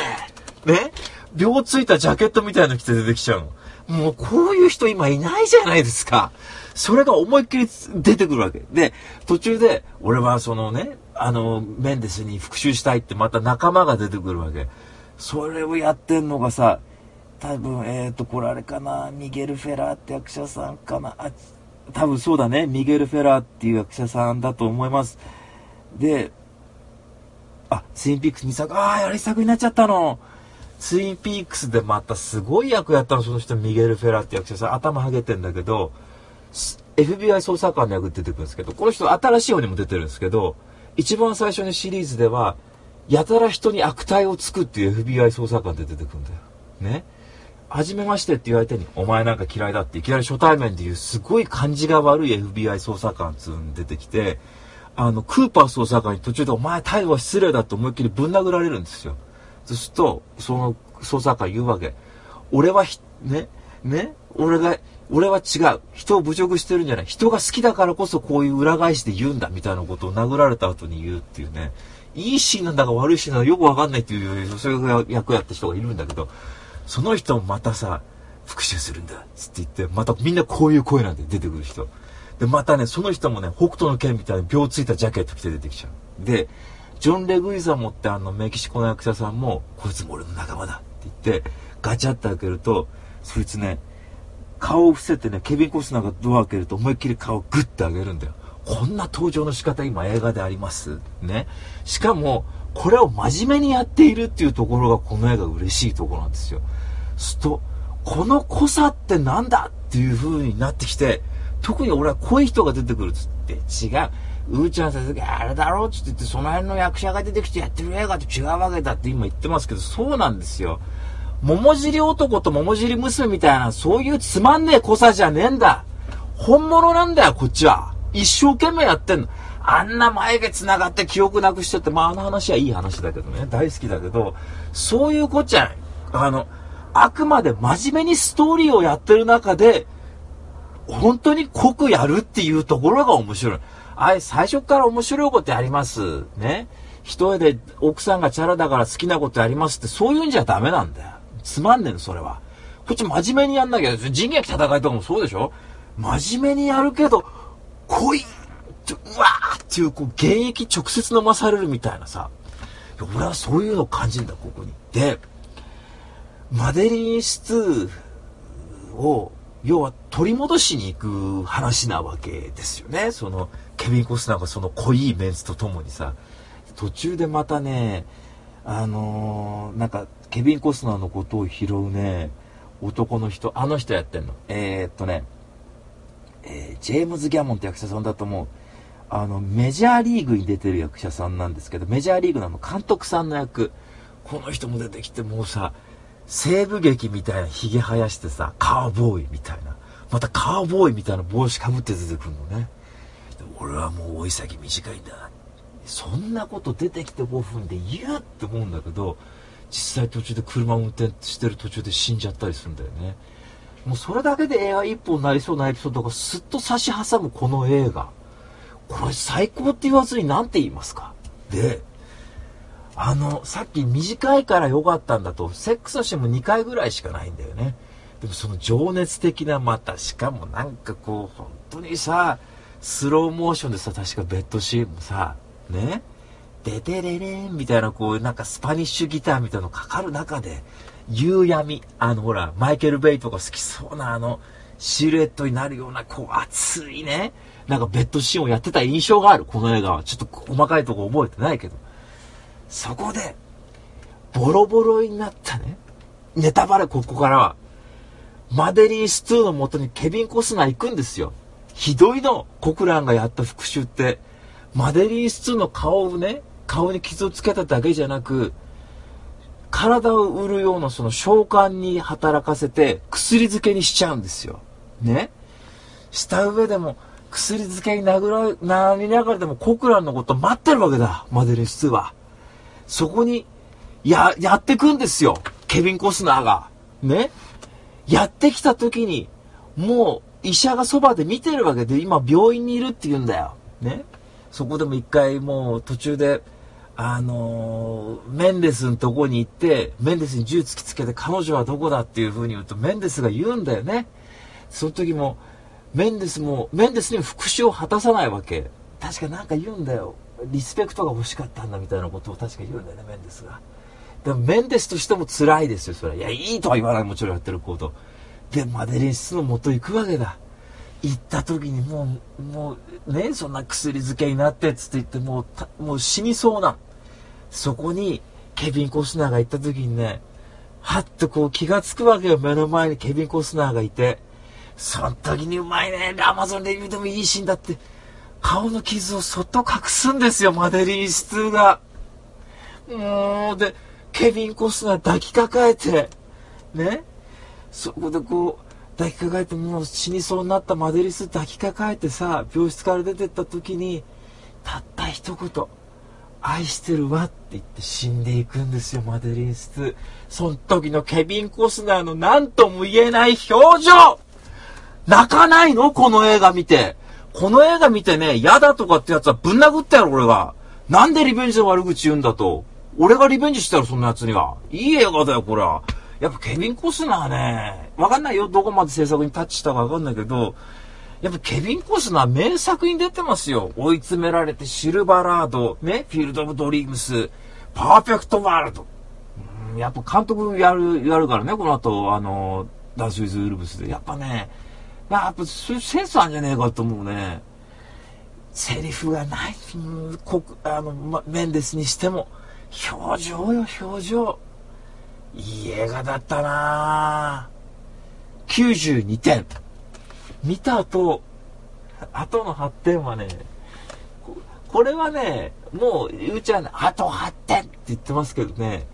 ね？秒ついたジャケットみたいの着て出てきちゃうの。もうこういう人今いないじゃないですか。それが思いっきり出てくるわけ。で、途中で、俺はそのね、あの、メンデスに復讐したいってまた仲間が出てくるわけ。それをやってんのがさ、多分、えっ、ー、と、これあれかな、ミゲル・フェラーって役者さんかな。あ、多分そうだね、ミゲル・フェラーっていう役者さんだと思います。で、あ、ツインピックス2作、ああ、やり作になっちゃったの。ツインピークスでまたすごい役やったの、その人、ミゲル・フェラって役者さん、頭ハゲてんだけど、FBI 捜査官の役出てくるんですけど、この人新しい方にも出てるんですけど、一番最初のシリーズでは、やたら人に悪態をつくっていう FBI 捜査官で出てくるんだよ。ね。はじめましてって言われてに、お前なんか嫌いだっていきなり初対面で言うすごい感じが悪い FBI 捜査官つうん出てきて、あの、クーパー捜査官に途中でお前態度は失礼だと思いっきりぶん殴られるんですよ。そうすると、その捜査官言うわけ。俺はね、ね、俺が、俺は違う。人を侮辱してるんじゃない。人が好きだからこそこういう裏返しで言うんだみたいなことを殴られた後に言うっていうね。いいシーンなんだか悪いシーンなんだかよくわかんないっていう、そういう役やった人がいるんだけど、その人もまたさ、復讐するんだつって言って、またみんなこういう声なんで出てくる人。で、またね、その人もね、北斗の剣みたいに秒ついたジャケット着て出てきちゃう。で、ジョン・レグイザモってあのメキシコの役者さんも、こいつも俺の仲間だって言って、ガチャって開けると、そいつね、顔を伏せてね、ケビン・コスナーがドア開けると思いっきり顔をグッて上げるんだよ。こんな登場の仕方今映画であります。ね。しかも、これを真面目にやっているっていうところがこの映画嬉しいところなんですよ。すと、この濃さってなんだっていう風になってきて、特に俺はこうい人が出てくるっつって、違う。うーちゃん先生があれだろうって言って、その辺の役者が出てきてやってる映画と違うわけだって今言ってますけど、そうなんですよ。桃尻男と桃尻娘みたいな、そういうつまんねえ濃さじゃねえんだ。本物なんだよ、こっちは。一生懸命やってんの。あんな眉毛繋がって記憶なくしちゃって、まああの話はいい話だけどね、大好きだけど、そういうこっちゃ。あの、あくまで真面目にストーリーをやってる中で、本当に濃くやるっていうところが面白い。あれ、最初から面白いことやります。ね。一重で奥さんがチャラだから好きなことやりますって、そういうんじゃダメなんだよ。つまんねえの、それは。こっち真面目にやんなきゃ。人劇戦いとかもそうでしょ？真面目にやるけど、濃い、うわーっていう、こう、現役直接飲まされるみたいなさ。俺はそういうのを感じるんだ、ここに。で、マデリン・スを、要は取り戻しに行く話なわけですよね。その、ケビン・コスナーがその濃いメンツとともにさ、途中でまたね、あのー、なんか、ケビン・コスナーのことを拾うね、男の人、あの人やってんの。えー、っとね、えー、ジェームズ・ギャモンって役者さんだと思う。あの、メジャーリーグに出てる役者さんなんですけど、メジャーリーグのの監督さんの役、この人も出てきて、もうさ、西部劇みたいな髭生やしてさ、カーボーイみたいな。またカーボーイみたいな帽子かぶって出てくるのね。俺はもう追い先短いんだ。そんなこと出てきて5分で言うって思うんだけど、実際途中で車を運転してる途中で死んじゃったりするんだよね。もうそれだけで映画一本なりそうなエピソードがすっと差し挟むこの映画。これ最高って言わずに何て言いますかで、あの、さっき短いから良かったんだと、セックスのシーンも2回ぐらいしかないんだよね。でもその情熱的なまた、しかもなんかこう、本当にさ、スローモーションでさ、確かベッドシーンもさ、ね、デデレレンみたいなこう、なんかスパニッシュギターみたいなのかかる中で、夕闇、あのほら、マイケル・ベイとか好きそうなあの、シルエットになるような、こう、熱いね、なんかベッドシーンをやってた印象がある、この映画は。ちょっと細かいとこ覚えてないけど。そこで、ボロボロになったね、ネタバレここからは、マデリー・ストゥーの元にケビン・コスナー行くんですよ。ひどいの、コクランがやった復讐って。マデリー・ストゥーの顔をね、顔に傷をつけただけじゃなく、体を売るようなその召喚に働かせて薬漬けにしちゃうんですよ。ね。した上でも薬漬けに殴ら、なりながらでもコクランのこと待ってるわけだ。マデリンス2は。そこに、や、やってくんですよ。ケビン・コスナーが。ね。やってきた時に、もう医者がそばで見てるわけで、今病院にいるって言うんだよ。ね？そこでも一回もう途中で、あのー、メンデスのとこに行って、メンデスに銃突きつけて彼女はどこだっていう風に言うと、メンデスが言うんだよね。その時も、メンデスも、メンデスにも復讐を果たさないわけ。確かなんか言うんだよ。リスペクトが欲しかったんだみたいなことを確か言うんだよね、メンデスが。でもメンデスとしても辛いですよ、それは。いや、いいとは言わない、もちろんやってること。で、マデリン室の元行くわけだ。行った時にもう、もう、ね、そんな薬漬けになってっつって言って、もう、もう死にそうな。そこに、ケビン・コスナーが行った時にね、はっとこう気がつくわけよ、目の前にケビン・コスナーがいて。その時にうまいね、アマゾンレビューでもいいシーンだって、顔の傷をそっと隠すんですよ、マデリン・スツが。もう、で、ケビン・コスナー抱きかかえて、ね、そこでこう、抱きかかえてもう死にそうになったマデリス抱きかかえてさ、病室から出てった時に、たった一言、愛してるわって言って死んでいくんですよ、マデリス。その時のケビン・コスナーの何とも言えない表情泣かないの？この映画見て。この映画見てね、嫌だとかってやつはぶん殴ったやろ、俺が。なんでリベンジの悪口言うんだと。俺がリベンジしたらそんな奴には。いい映画だよ、これは。やっぱケビン・コスナーね、わかんないよ、どこまで制作にタッチしたかわかんないけど、やっぱケビン・コスナー名作に出てますよ。追い詰められてシルバラード、ね、フィールド・オブ・ドリームス、パーフェクト・ワールド。うん、やっぱ監督やる、やるからね、この後、あの、ダンス・ウィズ・ウルブスで。やっぱね、まあ、やっぱそういうセンスあんじゃねえかと思うね。セリフがない、うん、こあの、ま、メンデスにしても、表情よ、表情。いい映画だったな92点。見た後、後の8点はね、これはね、もう、ゆうちゃん、あと8点って言ってますけどね、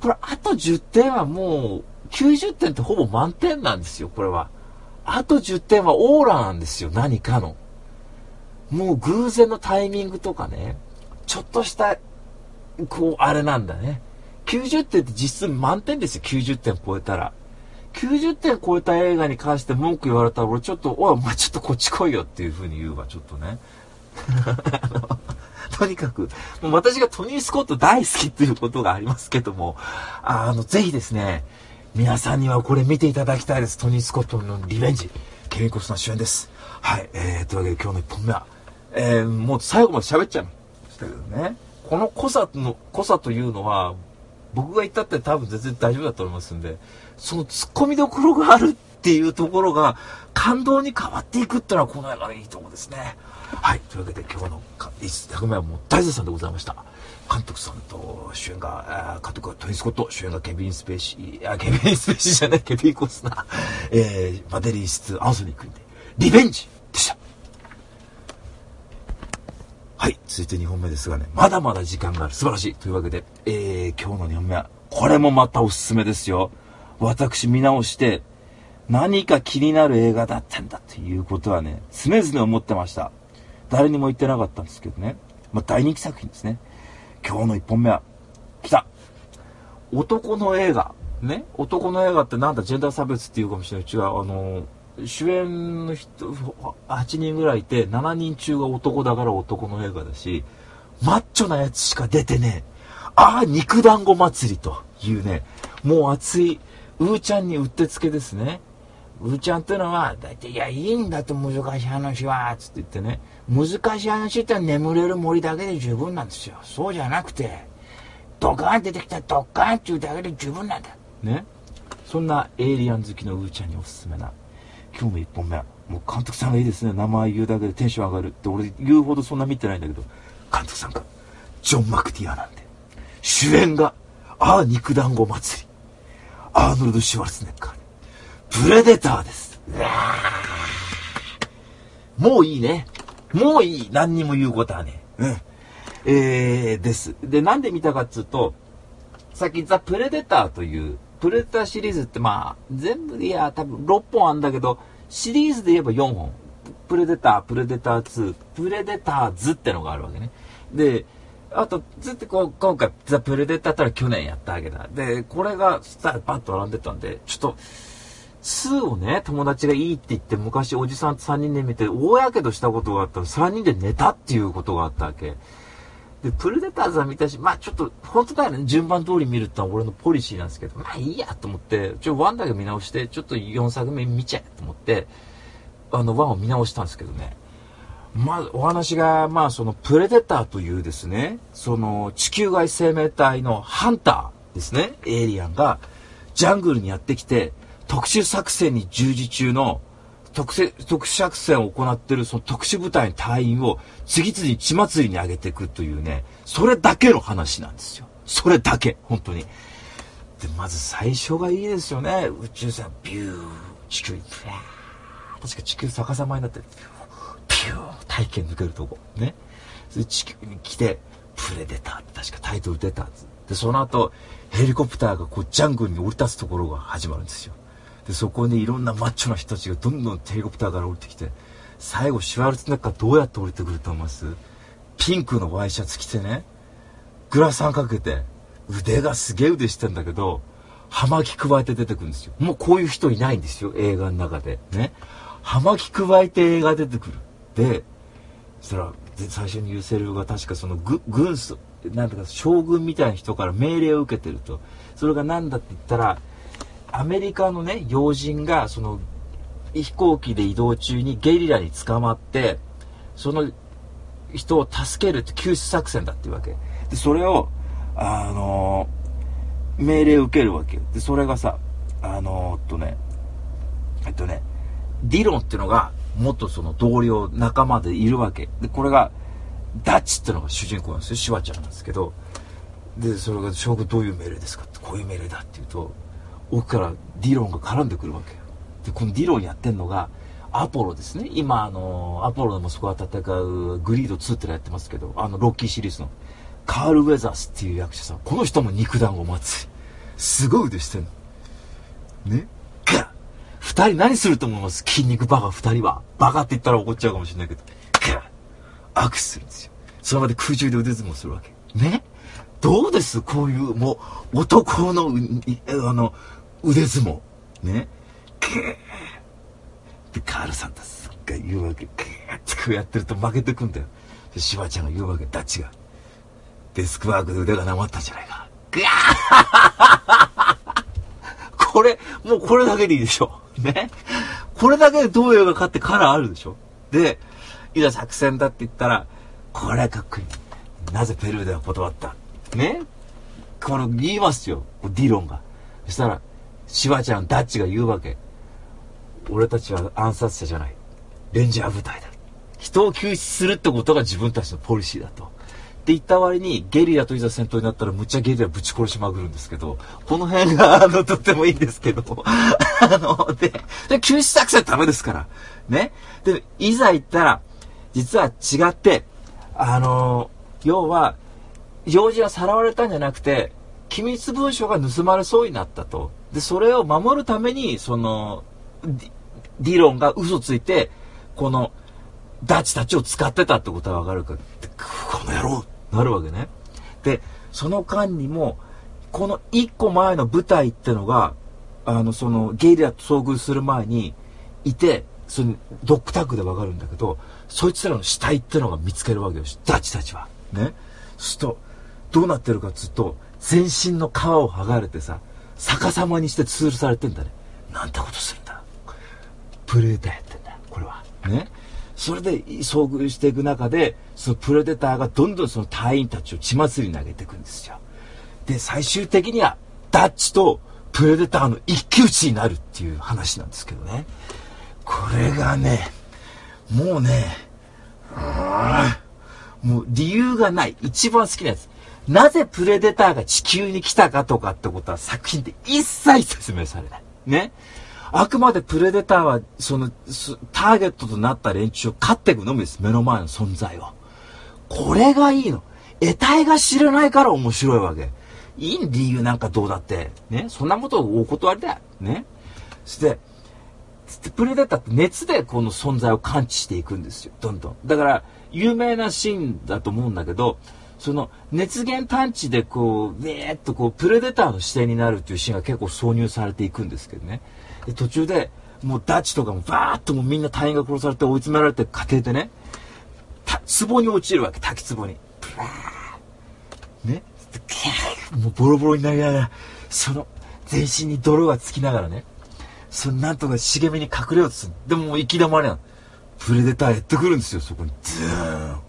これ、あと10点はもう、90点ってほぼ満点なんですよ、これは。あと10点はオーラなんですよ、何かの。もう偶然のタイミングとかね、ちょっとした、こう、あれなんだね。90点って実質満点ですよ、90点超えたら。90点超えた映画に関して文句言われたら、俺ちょっと、おい、お前ちょっとこっち来いよっていう風に言うわ、ちょっとね。とにかく、もう私がトニー・スコット大好きっていうことがありますけども、あの、ぜひですね、皆さんにはこれ見ていただきたいです。トニー・スコットのリベンジ。ケビン・コスナー主演です。はい。えー、というわけで今日の1本目は、えー、もう最後まで喋っちゃいましたけどね。この濃さの、濃さというのは、僕が言ったって多分全然大丈夫だと思いますんで、その突っ込みどころがあるっていうところが感動に変わっていくっていうのはこの映画のいいところですね。はい。というわけで今日の1作目はもう大絶賛でございました。監督さんと主演が、監督はトニー・スコット、主演がケビン・スペーシー、あ、ケビン・スペーシーじゃない、ケビン・コスナー、えー、バデリー室、アンソニー君で、リベンジでした。はい。続いて2本目ですがね、まだまだ時間がある。素晴らしい。というわけで、えー、今日の2本目は、これもまたおすすめですよ。私見直して、何か気になる映画だったんだということはね、常々思ってました。誰にも言ってなかったんですけどね。まあ、大人気作品ですね。今日の1本目は、来た男の映画。ね？男の映画ってなんだ、ジェンダー差別っていうかもしれない。違う、あの、主演の人、8人ぐらいいて、7人中が男だから男の映画だし、マッチョなやつしか出てねえ、ああ、肉団子祭りというね、もう熱いうーちゃんにうってつけですね。うーちゃんっていうのは、だいたい、いや、いいんだと難しい話は、つって言ってね、難しい話って眠れる森だけで十分なんですよ。そうじゃなくて、ドカーン出てきたらドカーンっていうだけで十分なんだ。ね。そんなエイリアン好きのうーちゃんにおすすめな、今日の1本目、もう監督さんがいいですね。名前言うだけでテンション上がるって俺言うほどそんな見てないんだけど、監督さんが、ジョン・マクティアなんで。主演が、ああ、肉団子祭り。アーノルド・シュワルツネッカー。プレデターです。もういいね。もういい。何にも言うことはね。うん。えー、です。で、なんで見たかっつうと、さっきザ・プレデターという、プレデターシリーズってまあ、全部でいや、多分6本あんだけど、シリーズで言えば4本。プレデター、プレデター2、プレデターズってのがあるわけね。で、あと、ずっとこう、今回、ザ・プレデターったら去年やったわけだ。で、これが、スターバッと並んでたんで、ちょっと、2をね、友達がいいって言って、昔おじさんと3人で見て、大やけどしたことがあったら、3人で寝たっていうことがあったわけ。で、プレデターズは見たし、まあちょっと、本当だよね、順番通り見るってのは俺のポリシーなんですけど、まあいいやと思って、ちょ、1だけ見直して、ちょっと4作目見ちゃえと思って、あの、1を見直したんですけどね。まずお話が、まあ、そのプレデターというですね、その地球外生命体のハンターですね、エイリアンがジャングルにやってきて、特殊作戦に従事中の特特殊作戦を行ってるその特殊部隊の隊員を次々血祭りに上げていくというね、それだけの話なんですよ。それだけ、本当に。で、まず最初がいいですよね。宇宙船、ビュー、地球、確か地球逆さまになってる。ピュー体験抜けるとこ。ね。それ地球に来て、プレデターって確かタイトル出たはず。で、その後、ヘリコプターがこうジャングルに降り立つところが始まるんですよ。で、そこにいろんなマッチョな人たちがどんどんヘリコプターから降りてきて、最後シュワルツネッカーどうやって降りてくると思います？ピンクのワイシャツ着てね、グラサンかけて、腕がすげえ腕してんだけど、葉巻加えて出てくるんですよ。もうこういう人いないんですよ、映画の中で。ね。葉巻加えて映画出てくる。で、そしたら、最初にユーセルが確かその軍、なんとか将軍みたいな人から命令を受けてると。それが何だって言ったら、アメリカのね、要人が、その、飛行機で移動中にゲリラに捕まって、その人を助けるって救出作戦だっていうわけ。で、それを、あのー、命令を受けるわけ。で、それがさ、あのー、っとね、えっとね、ディロンっていうのが、元その同僚、仲間でいるわけ。で、これが、ダッチっていうのが主人公なんですよ。シュワちゃんなんですけど。で、それが、将軍どういう命令ですかって、こういう命令だって言うと、奥からディロンが絡んでくるわけよ。で、このディロンやってんのが、アポロですね。今、あの、アポロでもそこは戦うグリード2ってのやってますけど、あの、ロッキーシリーズの、カール・ウェザースっていう役者さん。この人も肉弾を待つ。すごい腕してんの。ねガ二人何すると思います？筋肉バカ二人は。バカって言ったら怒っちゃうかもしれないけど、ガ握手するんですよ。その場で空中で腕相撲するわけ。ねどうです？こういう、もう、男の、あの、腕相撲。ねで、カールさんたちが言うわけ。グーってこうやってると負けてくんだよ。で、シュワちゃんが言うわけ。ダッチが。デスクワークで腕がなまったじゃないか。グー これ、もうこれだけでいいでしょ。ね。これだけで東洋が勝ってカラーあるでしょ。で、いざ作戦だって言ったら、これかっこいい。なぜペルーでは断った？ねこの言いますよ。ディロンが。そしたら、シュワちゃん、ダッチが言うわけ。俺たちは暗殺者じゃない。レンジャー部隊だ。人を救出するってことが自分たちのポリシーだと。って言った割に、ゲリラといざ戦闘になったらむっちゃゲリラぶち殺しまくるんですけど、この辺が、あの、とってもいいんですけど、あの、で、で、救出作戦ダメですから。ね。で、いざ行ったら、実は違って、あの、要は、用事はさらわれたんじゃなくて、機密文書が盗まれそうになったと。で、それを守るために、その、ディロンが嘘ついて、この、ダチたちを使ってたってことはわかるか。この野郎なるわけね。で、その間にも、この一個前の舞台ってのが、あの、その、ゲイリラと遭遇する前にいて、その、ドッグタッグでわかるんだけど、そいつらの死体ってのが見つけるわけよ。ダチたちは。ね。すると、どうなってるかっつうと、全身の皮を剥がれてさ、逆さまにして吊るされてんだね。なんてことするんだ。プレデターやってんだ。これは。ね。それで遭遇していく中で、そのプレデターがどんどんその隊員たちを血祭りに投げていくんですよ。で、最終的には、ダッチとプレデターの一騎打ちになるっていう話なんですけどね。これがね、もうね、もう理由がない。一番好きなやつ。なぜプレデターが地球に来たかとかってことは作品で一切説明されない。ね。あくまでプレデターは、その、ターゲットとなった連中を勝っていくのみです。目の前の存在を。これがいいの。得体が知れないから面白いわけ。いい理由なんかどうだって。ね。そんなことをお断りだよ。ね。そして、プレデターって熱でこの存在を感知していくんですよ。どんどん。だから、有名なシーンだと思うんだけど、その熱源探知でこう、えーっとこう、プレデターの視点になるっていうシーンが結構挿入されていくんですけどね。で、途中で、もうダチとかもバーッともうみんな隊員が殺されて追い詰められて過程でね、壺に落ちるわけ、滝壺に。プラーね。もうボロボロになりながら、その、全身に泥がつきながらね、そのなんとか茂みに隠れようとする。でももう行き止まりなの。プレデターやってくるんですよ、そこに。ズーン。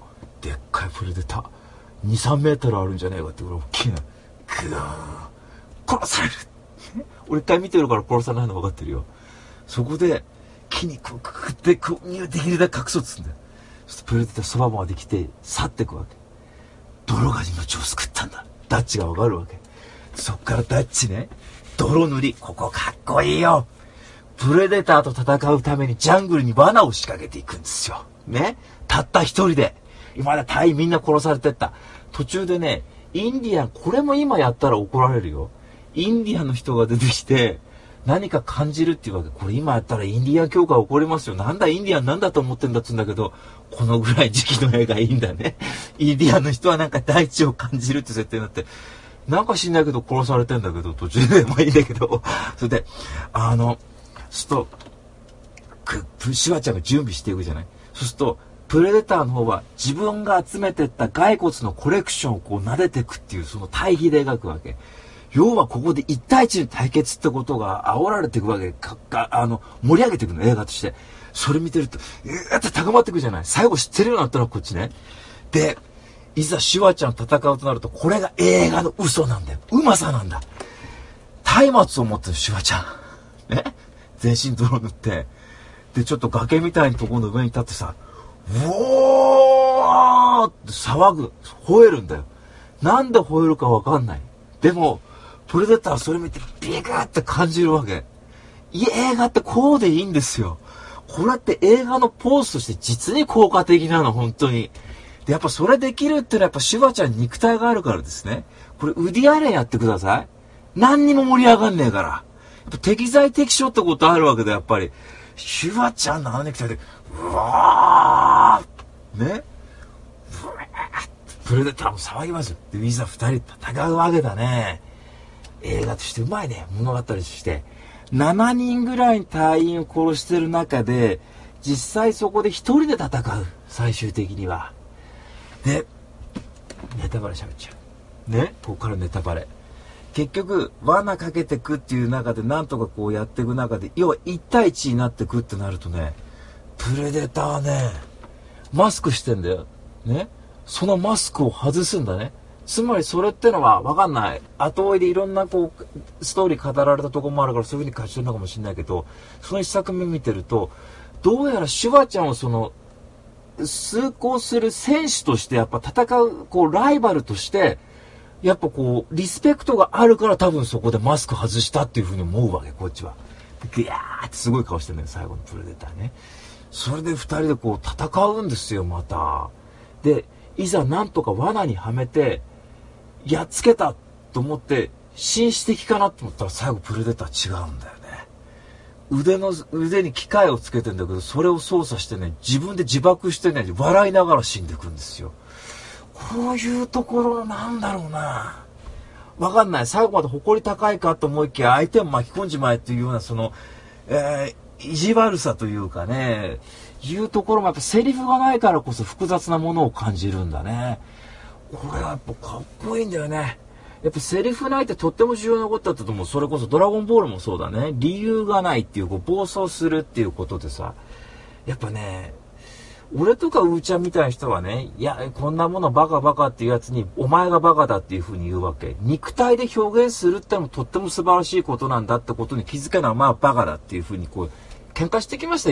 でっかいプレデター。2、3メートルあるんじゃねえかってぐらい大きいな。グー。殺される。俺一回見てるから殺さないの分かってるよ。そこで、木にこうくくって、こう、できるだけ隠そうとするんだよ。そしてプレデターそばまで来て、去ってくわけ。泥が命を救ったんだ。ダッチが分かるわけ。そっからダッチね、泥塗り。ここかっこいいよ。プレデターと戦うためにジャングルに罠を仕掛けていくんですよ。ねたった一人で。今まで隊員みんな殺されてった。途中でね、インディアン、これも今やったら怒られるよ。インディアンの人が出てきて、何か感じるっていうわけ。これ今やったらインディアン教会起こりますよ。なんだインディアンなんだと思ってんだっつうんだけど、このぐらい時期の絵がいいんだね。インディアンの人はなんか大地を感じるって設定になって、なんか知んないけど殺されてんだけど、途中でもいいんだけど、それで、あの、すると、く、シュワちゃんが準備していくじゃないそうすると、プレデターの方は自分が集めてった骸骨のコレクションをこう撫でていくっていうその対比で描くわけ。要はここで1対1の対決ってことが煽られていくわけかか、あの、盛り上げていくの、映画として。それ見てると、えーって高まっていくじゃない最後知ってるようになったらこっちね。で、いざシュワちゃん戦うとなると、これが映画の嘘なんだよ。うまさなんだ。松明を持ってるシュワちゃん。ね全身泥塗って。で、ちょっと崖みたいなところの上に立ってさ、うおーって騒ぐ。吠えるんだよ。なんで吠えるかわかんない。でも、プレデターはそれ見てビクって感じるわけ。いや、映画ってこうでいいんですよ。これって映画のポーズとして実に効果的なの、本当に。で、やっぱそれできるってのはやっぱシュワちゃん肉体があるからですね。これウディアレンやってください。何にも盛り上がんねえから。やっぱ適材適所ってことあるわけだ、やっぱり。シュワちゃんのあの肉体で、うわーねうわープレデターも騒ぎますよ。で、いざ二人戦うわけだね。映画としてうまいね。物語として。7人ぐらい隊員を殺してる中で、実際そこで一人で戦う。最終的には。で、ネタバレ喋っちゃう。ねここからネタバレ。結局、罠かけてくっていう中で、なんとかこうやっていく中で、要は1対1になってくってなるとね、プレデターね、マスクしてんだよ。ねそのマスクを外すんだね。つまりそれってのはわかんない。後追いでいろんなこう、ストーリー語られたとこもあるからそういう風に感じてるのかもしれないけど、その一作目見てると、どうやらシュワちゃんをその、崇高する選手としてやっぱ戦う、こう、ライバルとして、やっぱこう、リスペクトがあるから多分そこでマスク外したっていうふうに思うわけ、こっちは。ギャーってすごい顔してるんだよ、最後のプレデターね。それで二人でこう戦うんですよ、また。で、いざなんとか罠にはめて、やっつけたと思って、紳士的かなと思ったら最後プレデター違うんだよね。腕の、腕に機械をつけてんだけど、それを操作してね、自分で自爆してね、笑いながら死んでいくんですよ。こういうところなんだろうな。わかんない。最後まで誇り高いかと思いきや、相手を巻き込んじまえっていうような、その、えー、意地悪さというかね、いうところもやっぱセリフがないからこそ複雑なものを感じるんだね。これはやっぱかっこいいんだよね。やっぱセリフないってとっても重要なことだったと思う。それこそドラゴンボールもそうだね。理由がないっていう、こう暴走するっていうことでさ、やっぱね、俺とかうーちゃんみたいな人はね、いや、こんなものバカバカっていうやつに、お前がバカだっていう風に言うわけ。肉体で表現するってのもとっても素晴らしいことなんだってことに気づけないお前はバカだっていう風にこう、喧嘩してきました、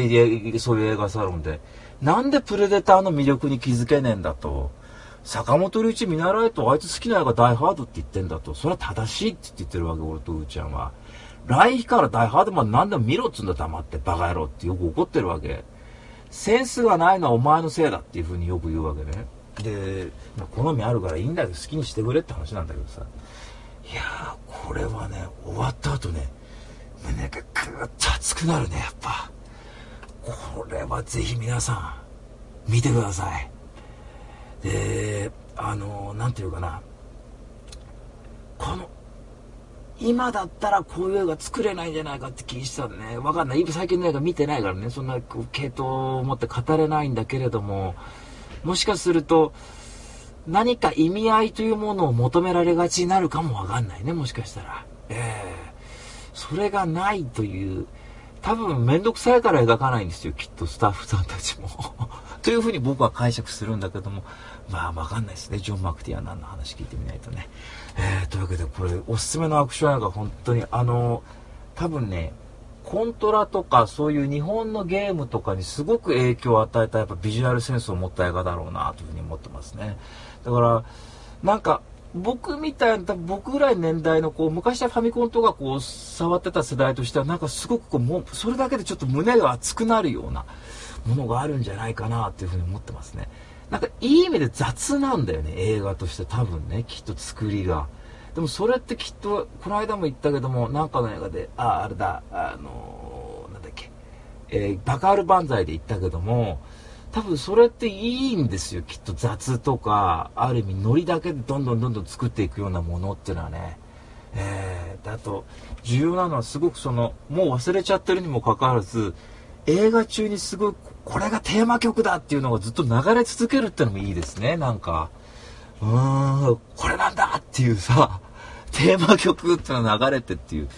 そういう映画サロンで。なんでプレデターの魅力に気づけねえんだと。坂本龍一見習えと、あいつ好きな映画ダイハードって言ってんだと。それは正しいって言ってるわけ、俺とうーちゃんは。来日からダイハードまで何でも見ろっつうんだ黙ってバカ野郎ってよく怒ってるわけ。センスがないのはお前のせいだっていうふうによく言うわけね。で、まあ、好みあるからいいんだけど好きにしてくれって話なんだけどさ。いやー、これはね、終わった後ね、胸がぐっと熱くなるね、やっぱ。これはぜひ皆さん、見てください。で、あのー、なんていうかな。この今だったらこういう映画作れないんじゃないかって気にしてたんね。わかんない。最近の映画見てないからね、そんな系統を持って語れないんだけれども、もしかすると、何か意味合いというものを求められがちになるかもわかんないね、もしかしたら。ええー、それがないという、多分めんどくさいから描かないんですよ、きっとスタッフさんたちも。というふうに僕は解釈するんだけども、まあわかんないですね。ジョン・マクティは何の話聞いてみないとね。えー、というわけでこれおすすめのアクション映画本当にあの、多分ね、コントラとかそういう日本のゲームとかにすごく影響を与えたやっぱビジュアルセンスを持った映画だろうなというふうに思ってますね。だから、なんか僕みたいな、僕ぐらい年代のこう、昔はファミコンとかこう、触ってた世代としてはなんかすごくこう、もう、それだけでちょっと胸が熱くなるような、ものがあるんじゃないかなっていうふうに思ってますね。なんかいい意味で雑なんだよね、映画として多分ね、きっと作りが。でもそれってきっとこの間も言ったけどもなんかの映画であああれだあのー、なんだっけ、えー、バカール万歳で言ったけども多分それっていいんですよきっと雑とかある意味ノリだけでどんどんどんどん作っていくようなものっていうのはね。えー、だと重要なのはすごくそのもう忘れちゃってるにもかかわらず映画中にすごいこれがテーマ曲だっていうのがずっと流れ続けるってのもいいですね。なんかうーんこれなんだっていうさ テーマ曲ってのが流れてっていう。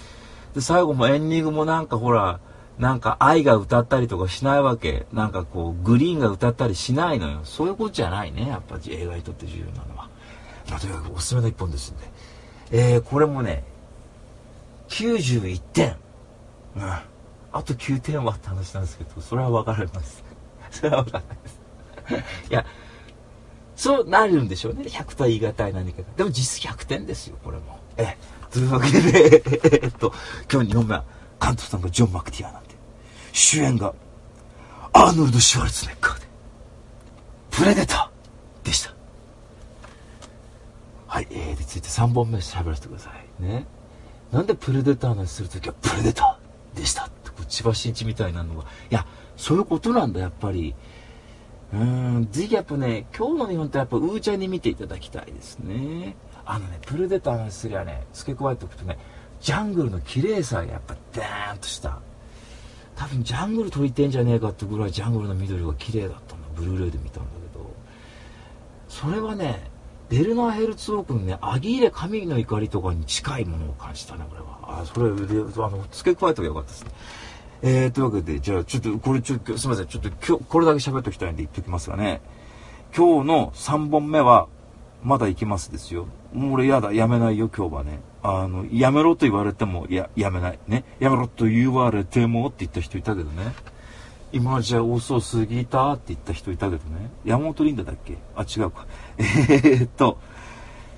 で最後もエンディングもなんかほらなんか愛が歌ったりとかしないわけ。なんかこうグリーンが歌ったりしないのよ。そういうことじゃないね。やっぱ映画にとって重要なのは、まあ、とにかくおすすめの一本ですんで。えー、これもね91点。うん。あと9点はって話なんですけどそれは分かります。それは分かん ないです。いやそうなるんでしょうね。100とは言い難い何かが。でも実質100点ですよこれも。えというわけで えっと今日2本目は監督さんがジョン・マクティアなん主演がアーノルド・シュワルツネッカーでプレデターでした。はい、えー、でついて3本目喋らせてください。ね。なんでプレデターのするときはプレデターでした。ってこう千葉真一みたいなのが。いやそういうことなんだやっぱり。うんぜひやっぱね今日の日本ってやっぱウーちゃんに見ていただきたいですね。あのねプレデターの話すりゃね付け加えておくとねジャングルの綺麗さがやっぱダーンとした。多分ジャングル撮りてんじゃねえかってぐらいジャングルの緑が綺麗だったんだ。ブルーレイで見たんだけどそれはねベルナーヘルツォークのねアギーレ神の怒りとかに近いものを感じたねこれは。あそれであの付け加えとけばよかったですね。えー、というわけでじゃあちょっとこれちょっとすみません。ちょっと今日これだけ喋っときたいんで言っときますがね。今日の3本目はまだ行きますですよ。もう俺やだ。やめないよ今日はね。あのやめろと言われてもややめないね。やめろと言われてもって言った人いたけどね。今じゃ遅すぎたって言った人いたけどね。山本リンダだっけ？あ違うか。えー、っと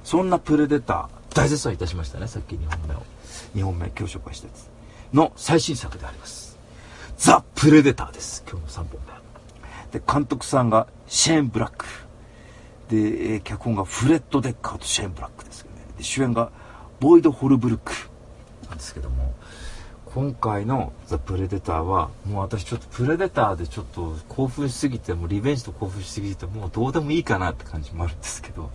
そんなプレデター大絶賛いたしましたねさっき2本目を。2本目今日紹介したやつの最新作であります。ザ・プレデターです。今日の3本目。で監督さんがシェーン・ブラック。で、えー、脚本がフレッド・デッカーとシェーン・ブラックですけどね。で主演がボイド・ホルブルクなんですけども今回の「ザ・プレデターはもう私ちょっとプレデターでちょっと興奮しすぎてもうリベンジと興奮しすぎてもうどうでもいいかなって感じもあるんですけど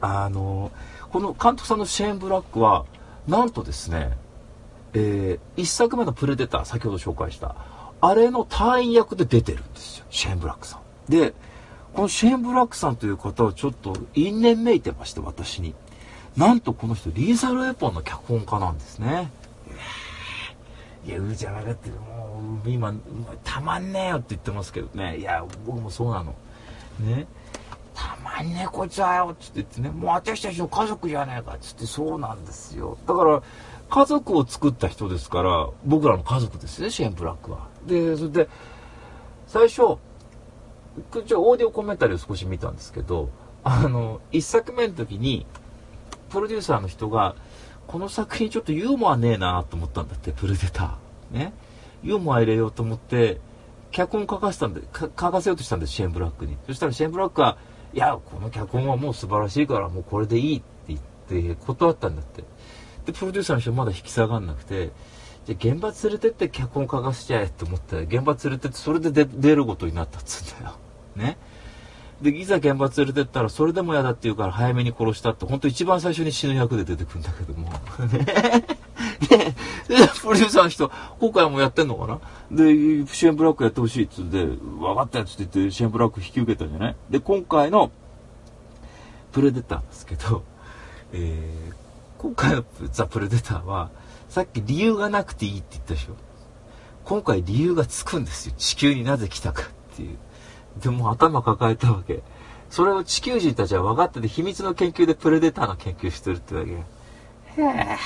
あのこの監督さんのシェーン・ブラックはなんとですね、えー、1作目の「プレデター」先ほど紹介したあれの隊員役で出てるんですよシェーン・ブラックさん。でこのシェーン・ブラックさんという方はちょっと因縁めいてまして私になんとこの人リーサル・エポンの脚本家なんですねいや、うーちゃん分かって。もう、今、たまんねえよって言ってますけどね。いや、僕もそうなの。ね。たまんねえこいつはよっ、つって言ってね。もう私たちの家族じゃねえかっ、つってそうなんですよ。だから、家族を作った人ですから、僕らの家族ですね、シェーン・ブラックは。で、それで、最初、ちょ、オーディオコメンタリーを少し見たんですけど、あの、一作目の時に、プロデューサーの人が、この作品ちょっとユーモアねえなと思ったんだって、プレデター。ね。ユーモア入れようと思って、脚本書かせたんで、書かせようとしたんです、シェーンブラックに。そしたらシェーンブラックは、いや、この脚本はもう素晴らしいから、もうこれでいいって言って断ったんだって。で、プロデューサーの人まだ引き下がんなくて、じゃ現場連れてって脚本書かせちゃえって思って、現場連れてってそれで出ることになったっつうんだよ。ね。で、いざ現場連れてったら、それでも嫌だって言うから早めに殺したって、本当一番最初に死ぬ役で出てくるんだけども。ね。で、プロデューサーの人、今回もやってんのかな？で、シェーンブラックやってほしいっつって、分かったやつって言って、シェーンブラック引き受けたんじゃない？で、今回の、プレデターですけど、えー、今回のザ・プレデターは、さっき理由がなくていいって言ったでしょ今回理由がつくんですよ。地球になぜ来たかっていう。でも頭抱えたわけ。それを地球人たちは分かってて秘密の研究でプレデターの研究してるってわけ。へえ。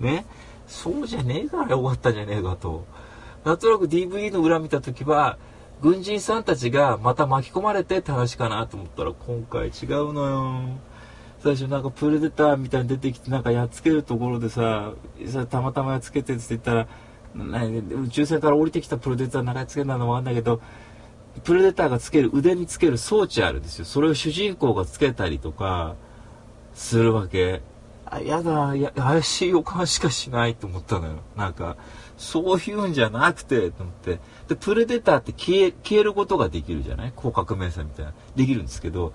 ね？そうじゃねえからよかったじゃねえかと。なんとなく DVD の裏見た時は、軍人さんたちがまた巻き込まれてって話かなと思ったら今回違うのよ。最初なんかプレデターみたいに出てきてなんかやっつけるところでさ、たまたまやっつけてって言ったら、宇宙船から降りてきたプレデター長やっつけたのもあるんだけど、プレデターがつける腕につける装置あるんですよそれを主人公がつけたりとかするわけあやだや、怪しい予感しかしないと思ったのよ。なんか、そういうんじゃなくて、と思って。で、プレデターって消え、消えることができるじゃない？広角面差みたいな。できるんですけど、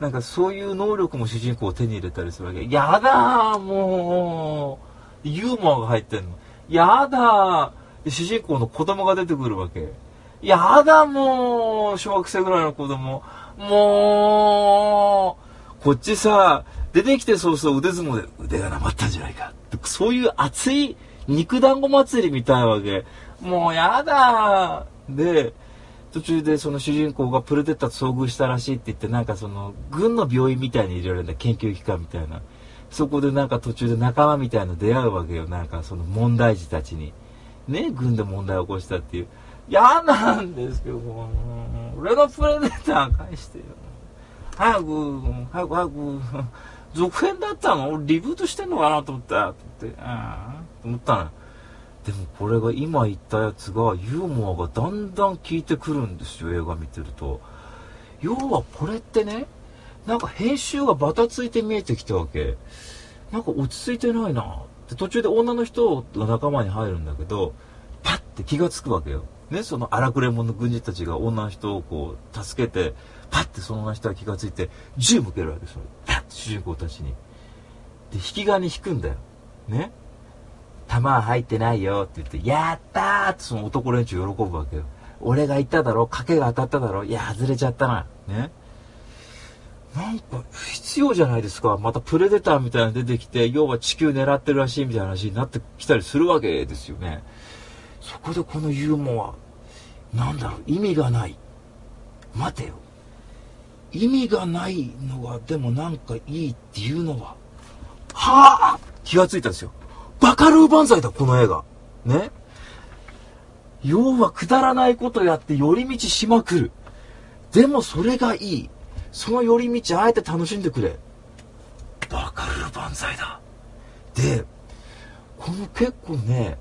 なんかそういう能力も主人公を手に入れたりするわけ。やだ、もう。ユーモアが入ってんの。やだ。主人公の子供が出てくるわけ。やだ、もう。小学生ぐらいの子供。もう。こっちさ、出てきてそうそう腕相撲で腕がなまったんじゃないか。そういう熱い肉団子祭りみたいわけ。もうやだで、途中でその主人公がプレデターと遭遇したらしいって言って、なんかその、軍の病院みたいに入れられるんだ、研究機関みたいな。そこでなんか途中で仲間みたいな出会うわけよ。なんかその問題児たちに。ね、軍で問題を起こしたっていう。嫌なんですけど、俺のプレデター返してよ。早く、早く早く、続編だったの？俺リブートしてんのかなと思った。と思って、ああ、と思ったのよ。でもこれが今言ったやつがユーモアがだんだん効いてくるんですよ映画見てると要はこれってねなんか編集がバタついて見えてきたわけなんか落ち着いてないなで途中で女の人が仲間に入るんだけどパッて気がつくわけよねその荒くれ者の軍人たちが女の人をこう助けてパッてその女の人が気がついて銃向けるわけですよパッて主人公たちにで引き金引くんだよね弾は入ってないよって言って、やったーってその男連中喜ぶわけよ。俺が言っただろ賭けが当たっただろいや、外れちゃったな。ね。なんか、必要じゃないですか。またプレデターみたいなの出てきて、要は地球狙ってるらしいみたいな話になってきたりするわけですよね。そこでこのユーモア、なんだろう、意味がない。待てよ。意味がないのが、でもなんかいいっていうのは、はあ気がついたんですよ。バカルー万歳だ、この映画。ね。要はくだらないことやって寄り道しまくる。でもそれがいい。その寄り道あえて楽しんでくれ。バカルー万歳だ。で、この結構ね、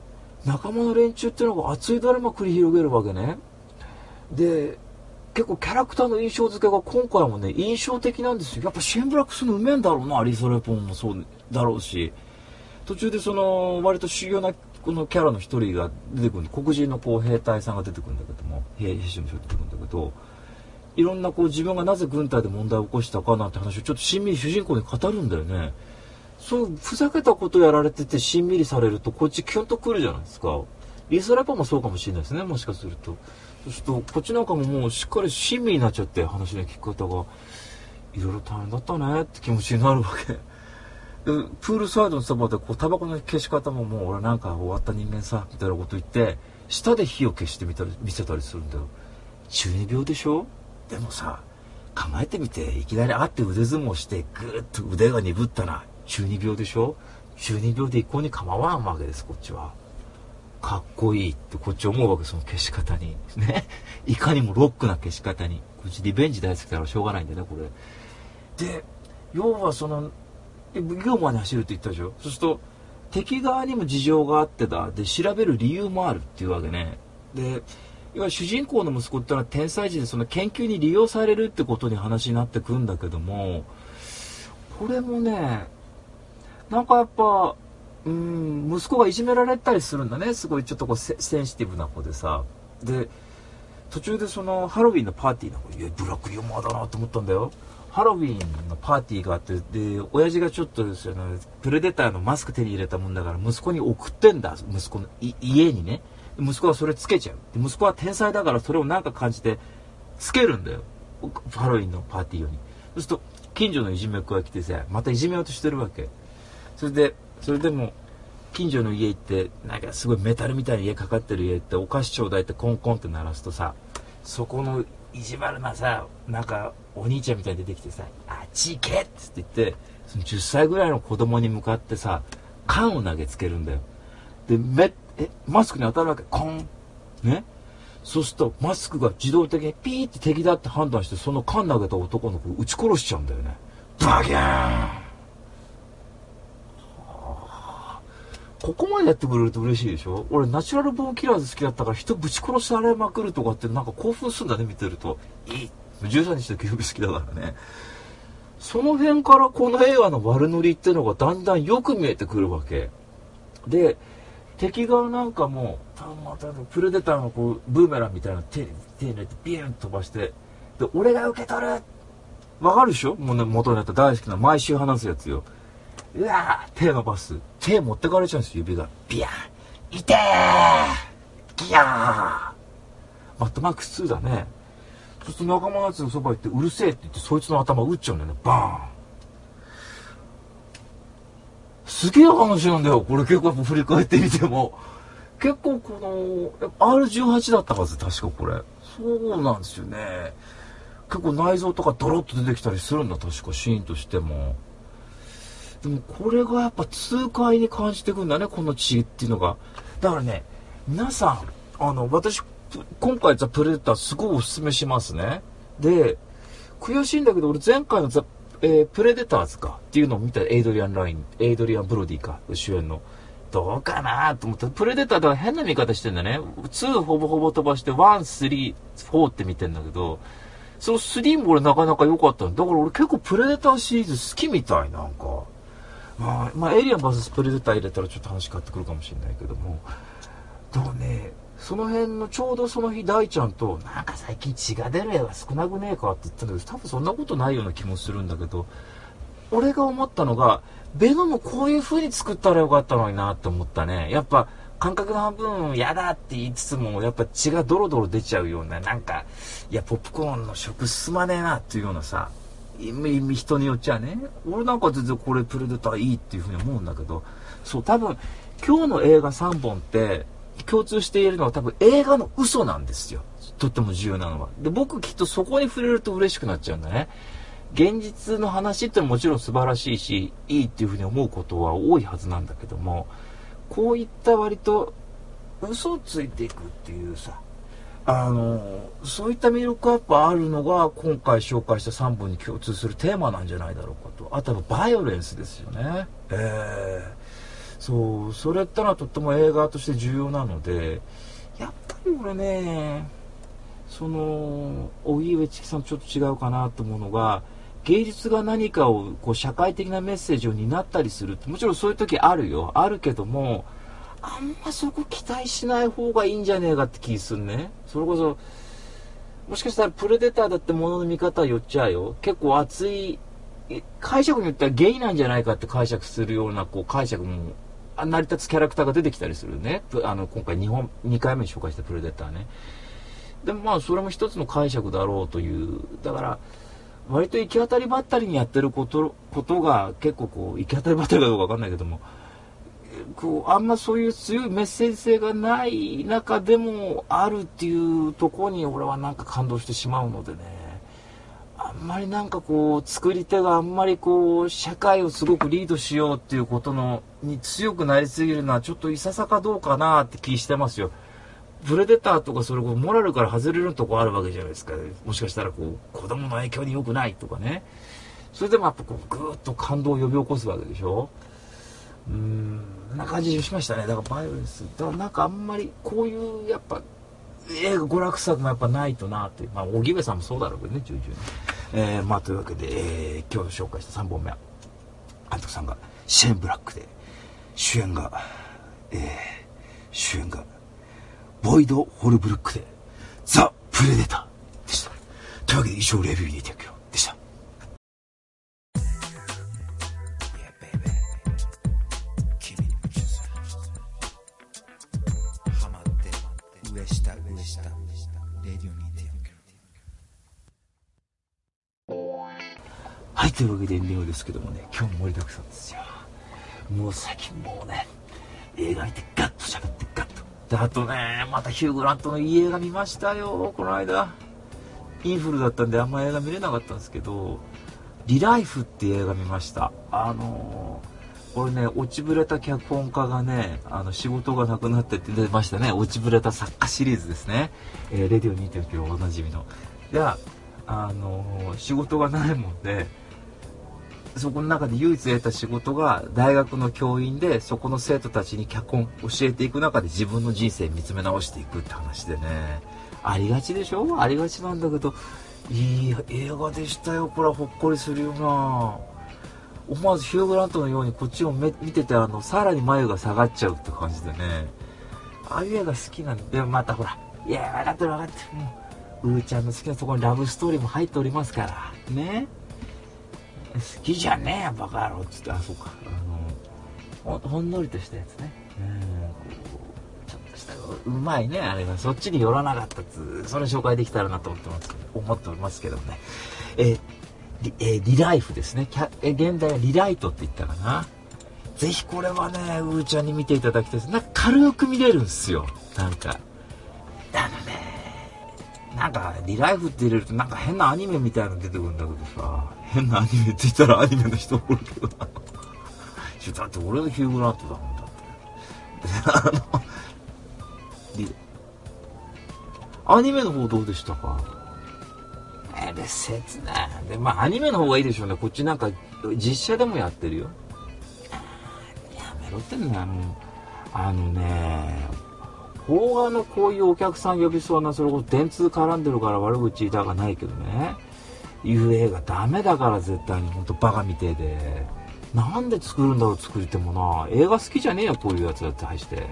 仲間の連中っていうのが熱いドラマ繰り広げるわけね。で、結構キャラクターの印象付けが今回もね、印象的なんですよ。やっぱシンブラックスのうめえんだろうな、アリソレポンもそうだろうし。途中でその割と主要なこのキャラの一人が出てくる黒人のこう兵隊さんが出てくるんだけども兵士の人が出てくるんだけどいろんなこう自分がなぜ軍隊で問題を起こしたかなんて話をちょっとしんみり主人公に語るんだよねそうふざけたことやられててしんみりされるとこっちキュンとくるじゃないですか。リスラパもそうかもしれないですねもしかすると。そうするとこっちなんかももうしっかり親身になっちゃって話の聞き方がいろいろ大変だったねって気持ちになるわけ。プールサイドのそばでこうタバコの消し方ももう俺なんか終わった人間さみたいなこと言って舌で火を消してみたり見せたりするんだよ。中二病でしょ？でもさ考えてみていきなり会って腕相撲してぐーっと腕が鈍ったな。中二病でしょ？中二病で一向に構わんわけですこっちは。かっこいいってこっち思うわけその消し方に。ね？いかにもロックな消し方に。こっちリベンジ大好きだからしょうがないんだよねこれ。で要はその業務まで走るって言ったでしょ？そうすると敵側にも事情があってだ。で調べる理由もあるっていうわけね。で要は主人公の息子ってのは天才児でその研究に利用されるってことに話になってくんだけどもこれもねなんかやっぱうん息子がいじめられたりするんだねすごいちょっとこうセンシティブな子でさで途中でそのハロウィンのパーティーなんかいやブラックユーモアだなと思ったんだよハロウィンのパーティーがあって、で、親父がちょっとですよね、プレデターのマスク手に入れたもんだから息子に送ってんだ、息子の家にね。息子はそれつけちゃう。で息子は天才だからそれをなんか感じてつけるんだよ。ハロウィンのパーティー用に。そうすると、近所のいじめっ子が来てさ、またいじめようとしてるわけ。それで、それでも、近所の家行って、なんかすごいメタルみたいな家かかってる家って、お菓子ちょうだいってコンコンって鳴らすとさ、そこの意地悪なさ、なんかお兄ちゃんみたいに出てきてさ「あっち行け!」っつって言ってその10歳ぐらいの子供に向かってさ缶を投げつけるんだよ。でめえマスクに当たるわけ。コン。ね。そうするとマスクが自動的にピーって敵だって判断してその缶投げた男の子を撃ち殺しちゃうんだよね。バギャーンここまでやってくれると嬉しいでしょ？俺ナチュラルボーンキラーズ好きだったから人ぶち殺されまくるとかってなんか興奮するんだね見てるといい13日の記憶好きだからねその辺からこの映画の悪ノリってのがだんだんよく見えてくるわけ。で、敵側なんかも、またプレデターのこうブーメランみたいな手に手に入れてビーン飛ばして、で、俺が受け取るわかるでしょ？もうね、元になった大好きな毎週話すやつよ。うわー手伸ばす。手持ってかれちゃうんですよ、指が。ビヤーいてーギヤーマットマックス2だね。そうすると仲間のやつのそば行って、うるせえって言って、そいつの頭打っちゃうんだよね。バーンすげえ話なんだよ。これ結構振り返ってみても。結構この、R18 だったはず、確かこれ。そうなんですよね。結構内臓とかドロッと出てきたりするんだ、確かシーンとしても。でもこれがやっぱ痛快に感じてくんだね、この血っていうのが。だからね、皆さん、あの、私、今回ザ・プレデターすごいおすすめしますね。で、悔しいんだけど、俺前回のザ・えー、プレデターズかっていうのを見たエイドリアン・ライン、エイドリアン・ブロディか、主演の。どうかなと思った。プレデターだから変な見方してんだね。2ほぼほぼ飛ばして、1、3、4って見てんだけど、その3も俺なかなか良かったんだから俺結構プレデターシリーズ好きみたい、なんか。まあ、まあ、エイリアン VS プレデター入れたらちょっと話変わってくるかもしれないけども。だからね、その辺のちょうどその日大ちゃんと、なんか最近血が出る絵が少なくねえかって言ったんだけど、多分そんなことないような気もするんだけど、俺が思ったのが、ベノムこういう風に作ったらよかったのになって思ったね。やっぱ、感覚の半分嫌だって言いつつも、やっぱ血がドロドロ出ちゃうような、なんか、いや、ポップコーンの食進まねえなっていうようなさ、人によっちゃね、俺なんか全然これプレデターいいっていう風に思うんだけど、そう、多分、今日の映画3本って、共通しているのは多分映画の嘘なんですよ。とっても重要なのは。で、僕きっとそこに触れると嬉しくなっちゃうんだね。現実の話ってのはもちろん素晴らしいし、いいっていうふうに思うことは多いはずなんだけども、こういった割と嘘ついていくっていうさ、あの、そういった魅力がやっぱあるのが今回紹介した3本に共通するテーマなんじゃないだろうかと。あとはバイオレンスですよね。えーそうそれってのはとっても映画として重要なのでやっぱり俺ねその荻上チキさんとちょっと違うかなと思うのが芸術が何かをこう社会的なメッセージを担ったりするもちろんそういう時あるよあるけどもあんまそこ期待しない方がいいんじゃねえかって気すんねそれこそもしかしたらプレデターだってものの見方寄っちゃうよ結構熱い解釈によってはゲイなんじゃないかって解釈するようなこう解釈も成り立つキャラクターが出てきたりするね。あの、今回2本、2回目に紹介したプレデターね。でもまあ、それも一つの解釈だろうという。だから、割と行き当たりばったりにやってること、ことが結構こう、行き当たりばったりかどうかわかんないけども、こう、あんまそういう強いメッセージ性がない中でもあるっていうとこに俺はなんか感動してしまうのでね。あんまりなんかこう、作り手があんまりこう、社会をすごくリードしようっていうことの、に強くなりすぎるのはちょっといささかどうかなって気してますよ。プレデターとかそれこそモラルから外れるとこあるわけじゃないですか。もしかしたらこう、子供の影響に良くないとかね。それでもやっぱこう、ぐーっと感動を呼び起こすわけでしょ。うーん、な感じしましたね。だからバイオレンス。だからなんかあんまりこういう、やっぱ、映画娯楽作もやっぱないとなってまあ荻上さんもそうだろうけどね重々ねえー、まあというわけで、えー、今日紹介した3本目は監督さんがシェーン・ブラックで主演が、えー、主演がボイド・ホルブルックでザ・プレデターでしたというわけで以上レビューに提供でしはい、というわけでエンディングですけどもね、今日も盛りだくさんですよ。もう最近もうね、映画見てガッと喋ってガッと。で、あとね、またヒュー・グラントのいい映画見ましたよ、この間。インフルだったんであんま映画見れなかったんですけど、リライフっていう映画見ました。あのー、これね、落ちぶれた脚本家がね、あの、仕事がなくなってって出ましたね。落ちぶれた作家シリーズですね。えー、レディオ2.9おなじみの。では、あのー、仕事がないもんで、そこの中で唯一得た仕事が大学の教員でそこの生徒たちに脚本教えていく中で自分の人生見つめ直していくって話でね。ありがちでしょ？ありがちなんだけどいい映画でしたよ。これはほっこりするよな。思わずヒュー・グラントのようにこっちを見ててあのさらに眉が下がっちゃうって感じでね。ああいう映画好きなんでまたほらいや分かってる分かってる。もううーちゃんの好きなところにラブストーリーも入っておりますから。ね。好きじゃねえよバカ野郎っつって。あそうか。あのほほんのりとしたやつね。うん。ちょっとしたうまいねあれが。そっちに寄らなかったっつそれ紹介できたらなと思ってます思っておりますけどもね。えーリ,、えーリライフですね。キャ、えー現代はリライトって言ったかな。ぜひこれはねうーちゃんに見ていただきたいです。なんか軽く見れるんですよ。なんか。あのねなんかリライフって入れるとなんか変なアニメみたいなの出てくるんだけどさ変なアニメって言ったらアニメの人おるけどな。だって俺のヒュー・グラントだもんだって。であのリアニメの方どうでしたか？えー、切ないでまあアニメの方がいいでしょうね。こっちなんか実写でもやってるよ。やめろってんだよあのね邦画のこういうお客さん呼びそうなそれこそ電通絡んでるから悪口言いたがないけどねいう映画ダメだから絶対にほんとバカみてえで。なんで作るんだろう作りてもな。映画好きじゃねえよこういうやつだって対して。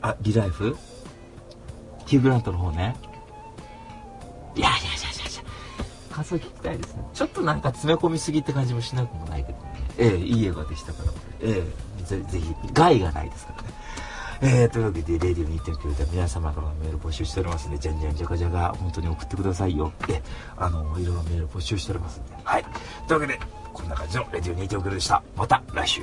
あリライフ？ヒュー・グラントの方ね。いやいやいやいやいや。感想聞きたいですね。ちょっとなんか詰め込みすぎって感じもしなくもないけどね。ええいい映画でしたから。ええぜぜひ。害がないですからね。えー、というわけで、レディオ2.9では皆様からのメール募集しておりますんで、じゃんじゃんじゃかじゃが、本当に送ってくださいよ。え、あの、いろいろメール募集しておりますんで。はい。というわけで、こんな感じのレディオ2.9でした。また来週。